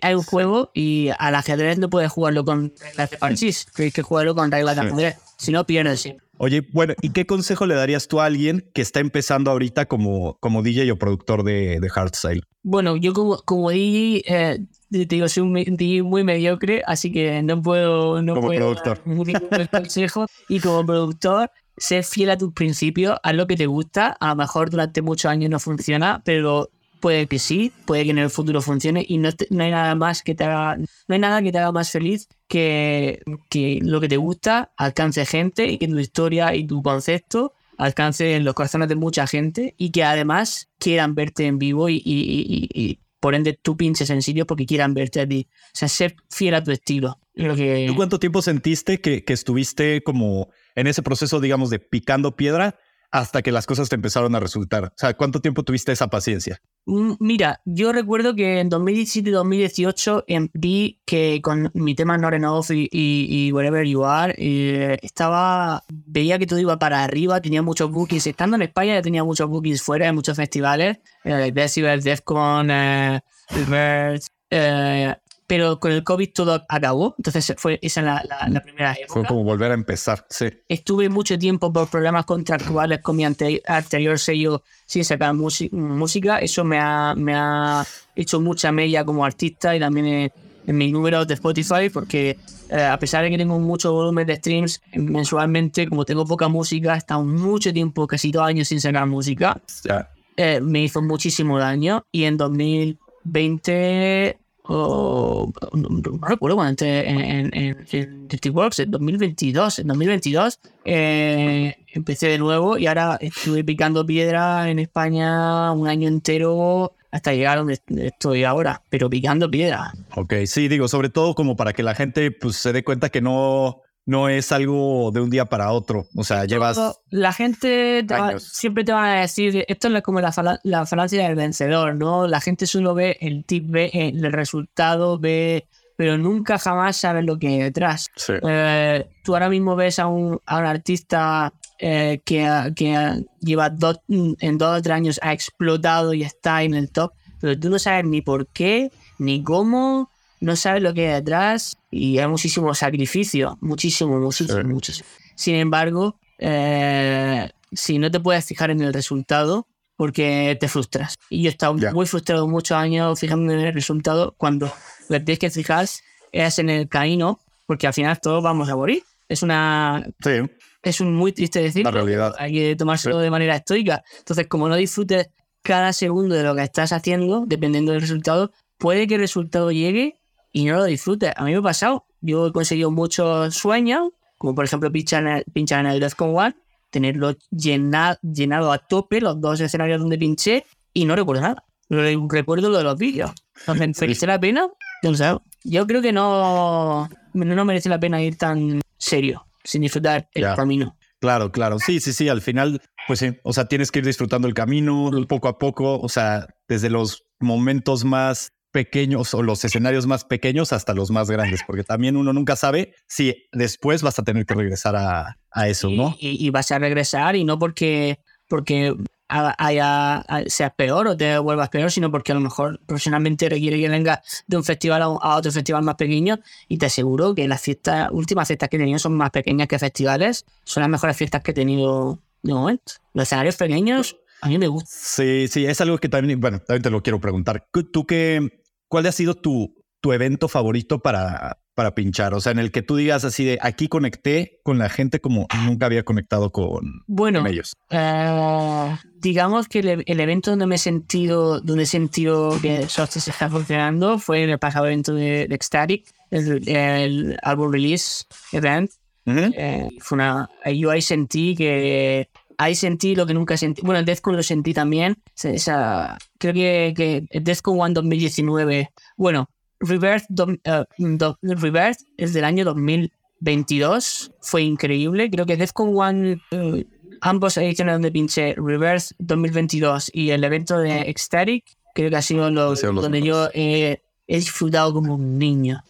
hay un juego y al ajedrez no puedes jugarlo con reglas de parchís, tienes que jugarlo con reglas de ajedrez, si no pierdes Oye, bueno, ¿y qué consejo le darías tú a alguien que está empezando ahorita como, como DJ o productor de, de Hardstyle? Bueno, yo como, como DJ, eh, te digo, soy un DJ muy mediocre, así que no puedo, no como puedo productor. dar consejo. Y como productor, sé fiel a tus principios, haz lo que te gusta. A lo mejor durante muchos años no funciona, pero puede que sí, puede que en el futuro funcione y no, no, hay nada más que te haga, no hay nada que te haga más feliz que, que lo que te gusta alcance gente y que tu historia y tu concepto alcance en los corazones de mucha gente y que además quieran verte en vivo y, y, y, por ende tú pinches en sitio porque quieran verte a ti. O sea, ser fiel a tu estilo. Lo que... ¿Tú cuánto tiempo sentiste que, que estuviste como en ese proceso, digamos, de picando piedra hasta que las cosas te empezaron a resultar? O sea, ¿cuánto tiempo tuviste esa paciencia? Mm, mira, yo recuerdo que en 2017 y 2018 vi que con mi tema Not Enough y, y, Wherever You Are eh, estaba, veía que todo iba para arriba, tenía muchos bookings. Estando en España tenía muchos bookings fuera de muchos festivales, eh, Decibel, Defcon, eh, Reverse, eh, pero con el COVID todo acabó. Entonces fue esa la, la, primera época. Fue como volver a empezar, sí. Estuve mucho tiempo por problemas contractuales con mi anterior sello sin sacar música. Eso me ha, me ha hecho mucha media como artista y también en, mis números de Spotify, porque eh, a pesar de que tengo mucho volumen de streams mensualmente, como tengo poca música, he estado mucho tiempo, casi dos años sin sacar música. Eh, me hizo muchísimo daño y en 2020 o no, recuerdo cuando entré en, en, en, en Works, en 2022. En 2022 eh, empecé de nuevo y ahora estuve picando piedra en España un año entero hasta llegar donde estoy ahora, pero picando piedra. Ok, sí, digo, sobre todo como para que la gente pues, se dé cuenta que no, no es algo de un día para otro. O sea, llevas. La gente siempre te va a decir, esto es como la, la falacia del vencedor, ¿no? La gente solo ve el tip, ve el resultado, ve. Pero nunca jamás sabes lo que hay detrás. Eh, tú ahora mismo ves a un, a un artista eh, que, que lleva dos, en dos o tres años ha explotado y está en el top, pero tú no sabes ni por qué, ni cómo, no sabes lo que hay detrás y hay muchísimo sacrificio, muchísimo, muchísimo, muchísimo. Sin embargo, eh, si no te puedes fijar en el resultado, porque te frustras. Y yo he estado muy frustrado muchos años fijándome en el resultado cuando lo que tienes que fijar es en el camino, porque al final todos vamos a morir. Es una... Es un muy triste decir. Hay que tomárselo de manera estoica. Entonces, como no disfrutes cada segundo de lo que estás haciendo, dependiendo del resultado, puede que el resultado llegue y no lo disfrutes. A mí me ha pasado. Yo he conseguido muchos sueños, como por ejemplo pinchar en el, pinchar en el Defcon One, tenerlo llenado, llenado a tope, los dos escenarios donde pinché, y no recuerdo nada. Recuerdo lo de los vídeos. Entonces, ¿merece la pena? Yo no sé. Yo creo que no, no merece la pena ir tan serio, sin disfrutar el camino. Claro, claro. Sí, sí, sí. Al final, pues sí. O sea, tienes que ir disfrutando el camino poco a poco. O sea, desde los momentos más pequeños o los escenarios más pequeños hasta los más grandes, porque también uno nunca sabe si después vas a tener que regresar a, a eso, ¿no? Y, vas a regresar y no porque, porque haya, seas peor o te vuelvas peor, sino porque a lo mejor profesionalmente requiere que vengas de un festival a, otro festival más pequeño y te aseguro que las fiestas, últimas fiestas que he tenido son más pequeñas que festivales, son las mejores fiestas que he tenido de momento. Los escenarios pequeños a mí me gustan. Sí, sí, es algo que también, bueno, también te lo quiero preguntar. ¿Tú qué, ¿cuál ha sido tu, tu evento favorito para, para pinchar? O sea, en el que tú digas así de aquí conecté con la gente como nunca había conectado con, bueno, ellos. Eh, digamos que el, evento donde me he sentido, donde he sentido que Solstice está funcionando fue en el pasado evento de, Ecstatic, el, álbum release event. Eh, fue una, yo ahí sentí que ahí sentí lo que nunca sentí. Bueno, en Deathcon lo sentí también. Esa, creo que, que Deathcon One 2019, bueno, Reverse, Reverse es del año 2022. Fue increíble. Creo que Defcon One, uh, ambos ediciones donde pinché Reverse 2022 y el evento de Ecstatic, creo que ha sido los, donde yo he disfrutado como un niño.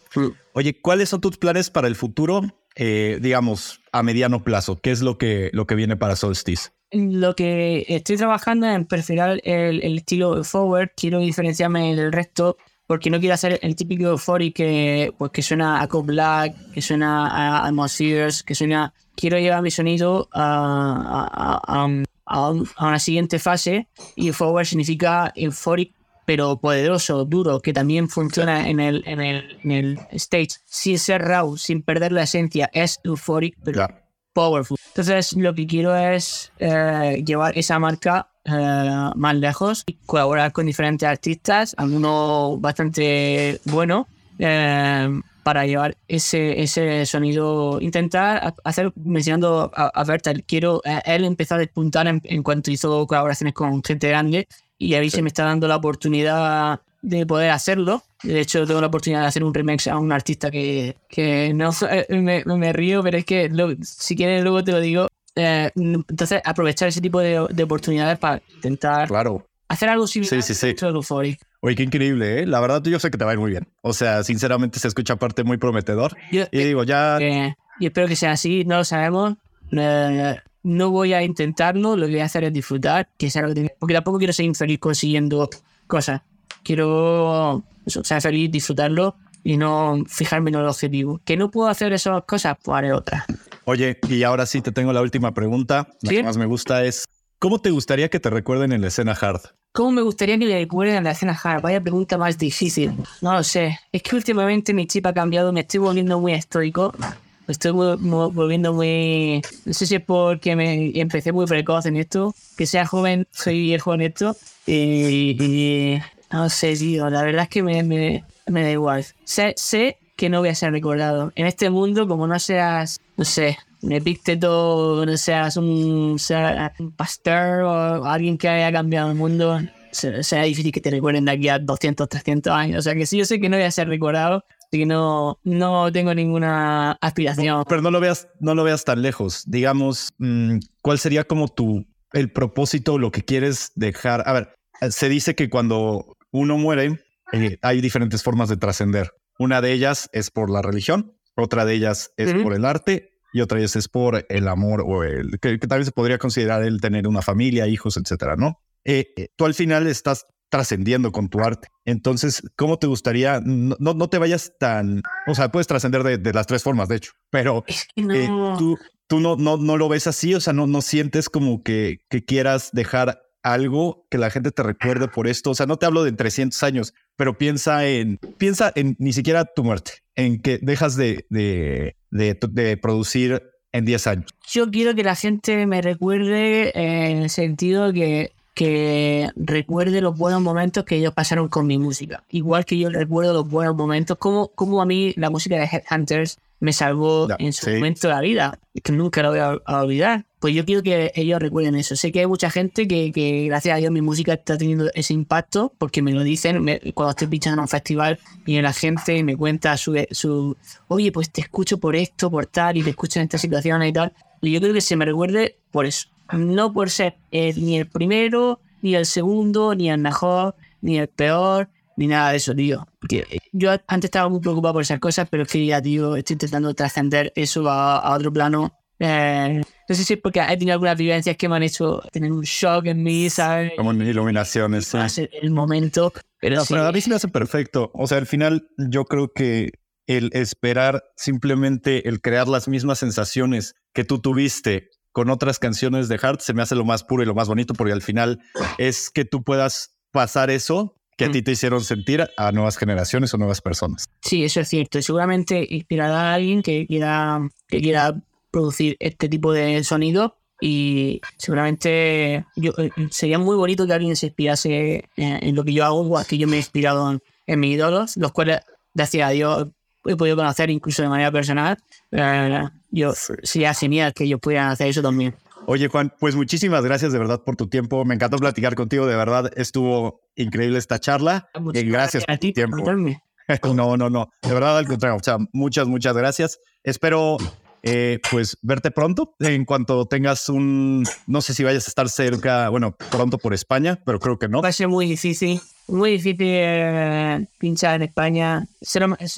Oye, ¿cuáles son tus planes para el futuro? Eh, digamos, a mediano plazo. ¿Qué es lo que, lo que viene para Solstice? Lo que estoy trabajando en perfilar el, el estilo forward. Quiero diferenciarme del resto porque no quiero hacer el típico euphoric que, pues, que suena a Cold Black, que suena a Atmospheres, que suena... Quiero llevar mi sonido a, a, a, a una siguiente fase y forward significa euphoric pero poderoso, duro, que también funciona en el, en el, en el stage, sin ser raw, sin perder la esencia, es euphoric, pero powerful. Entonces, lo que quiero es eh, llevar esa marca eh, más lejos y colaborar con diferentes artistas, algunos bastante buenos. Eh, para llevar ese, ese sonido, intentar hacer, mencionando a, a Bertel, quiero, él empezó a despuntar en, en, cuanto hizo colaboraciones con gente grande y a mí se me está dando la oportunidad de poder hacerlo. De hecho, tengo la oportunidad de hacer un remix a un artista que, que no eh, me, me, río, pero es que si quieres luego te lo digo. Eh, entonces, aprovechar ese tipo de, de, oportunidades para intentar claro. hacer algo similar sí, sí, sí. Euphoric. Oye, qué increíble, ¿eh? La verdad, yo sé que te va a ir muy bien. O sea, sinceramente se escucha aparte muy prometedor. Yo, y digo, ya... Eh, y espero que sea así, no lo sabemos. Eh, no voy a intentarlo, lo que voy a hacer es disfrutar, que sea lo que porque tampoco quiero ser infeliz consiguiendo cosas. Quiero ser feliz, disfrutarlo y no fijarme en el objetivo. Que no puedo hacer esas cosas, pues haré otras. Oye, y ahora sí te tengo la última pregunta. La ¿Sí? que más me gusta es, ¿cómo te gustaría que te recuerden en la escena hard? ¿Cómo me gustaría que le recuerden en la escena hard? Vaya pregunta más difícil. No lo sé. Es que últimamente mi chip ha cambiado, me estoy volviendo muy estoico estoy volviendo muy. No sé si es porque me empecé muy precoz en esto. Que sea joven, soy viejo en esto. Y. y no sé, tío. La verdad es que me, me, me da igual. Sé, sé, que no voy a ser recordado. En este mundo, como no seas. No sé. Un epícteto, no seas un, sea, un pastor o alguien que haya cambiado el mundo, será difícil que te recuerden de aquí a 200, 300 años. O sea que sí, yo sé que no voy a ser recordado, que no, no tengo ninguna aspiración. Pero no lo veas, no lo veas tan lejos. Digamos, ¿cuál sería como tu el propósito, lo que quieres dejar? A ver, se dice que cuando uno muere, eh, hay diferentes formas de trascender. Una de ellas es por la religión, otra de ellas es uh -huh. por el arte y otra de ellas es por el amor o el que, vez se podría considerar el tener una familia, hijos, etcétera, ¿no? Eh, tú al final estás trascendiendo con tu arte. Entonces, ¿cómo te gustaría? No, no, no te vayas tan, o sea, puedes trascender de, de, las tres formas, de hecho, pero es que no. eh, tú, tú no, no, no lo ves así, o sea, no, no sientes como que, que quieras dejar algo que la gente te recuerde por esto. O sea, no te hablo de 300 años, pero piensa en, piensa en ni siquiera tu muerte, en que dejas de, de, de, de producir en 10 años. Yo quiero que la gente me recuerde en el sentido que que recuerde los buenos momentos que ellos pasaron con mi música. Igual que yo recuerdo los buenos momentos, como, como a mí la música de Headhunters me salvó en su sí. momento de la vida, que nunca lo voy a, a olvidar. Pues yo quiero que ellos recuerden eso. Sé que hay mucha gente que, que gracias a Dios mi música está teniendo ese impacto, porque me lo dicen me- cuando estoy pinchando en un festival y la gente me cuenta su, su, oye, pues te escucho por esto, por tal, y te escucho en esta situación y tal. Y yo creo que se me recuerde por eso. No por ser eh, ni el primero, ni el segundo, ni el mejor, ni el peor, ni nada de eso, tío. Porque yo antes estaba muy preocupado por esas cosas, pero es que ya, tío, estoy intentando trascender eso a, a otro plano. Eh, no sé si es porque he tenido algunas vivencias que me han hecho tener un shock en mí, ¿sabes? Como en iluminaciones. sí. Ser el momento. Pero, No, sí, pero a mí se me hace perfecto. O sea, al final yo creo que el esperar simplemente el crear las mismas sensaciones que tú tuviste con otras canciones de Heart se me hace lo más puro y lo más bonito porque al final es que tú puedas pasar eso que a ti te hicieron sentir a nuevas generaciones o nuevas personas. Sí, eso es cierto. Y seguramente inspirará a alguien que quiera, que quiera producir este tipo de sonido. Y seguramente yo, eh, sería muy bonito que alguien se inspirase en, en lo que yo hago, igual que yo me he inspirado en, en mis ídolos, los cuales, gracias a Dios, he podido conocer incluso de manera personal. Eh, yo sería genial que ellos pudieran hacer eso también. Oye, Juan, pues muchísimas gracias de verdad por tu tiempo. Me encantó platicar contigo. De verdad, estuvo increíble esta charla. Muchas Y gracias a ti tu tiempo. por no, no, no. De verdad, al contrario. O sea, muchas, muchas gracias. Espero eh, pues verte pronto en cuanto tengas un, no sé si vayas a estar cerca, bueno, pronto por España, pero creo que no. Va a ser muy difícil, muy difícil eh, pinchar en España.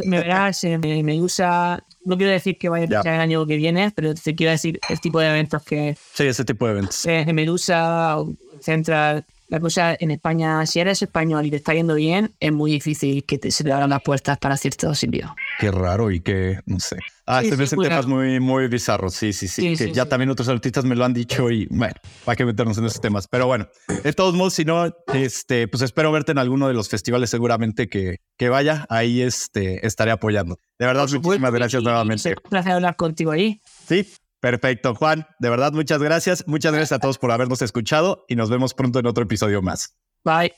me verás, me, me, gusta, no quiero decir que vaya a pinchar el año que viene, pero te quiero decir el tipo de eventos que... Sí, ese tipo de eventos. Eh, Medusa, Central, la cosa en España, si eres español y te está yendo bien, es muy difícil que te, se te abran las puertas para ciertos sitios. Qué raro y que, no sé. Ah, sí, se me temas muy, muy bizarros. Sí, sí, sí. que ya también otros artistas me lo han dicho y bueno, hay que meternos en esos temas. Pero bueno, de todos modos, si no, este, pues espero verte en alguno de los festivales seguramente que, que vaya. Ahí este, estaré apoyando. De verdad, muchísimas gracias nuevamente. Un placer hablar contigo ahí. Sí, Perfecto, Juan. De verdad, muchas gracias. Muchas gracias a todos por habernos escuchado y nos vemos pronto en otro episodio más. Bye.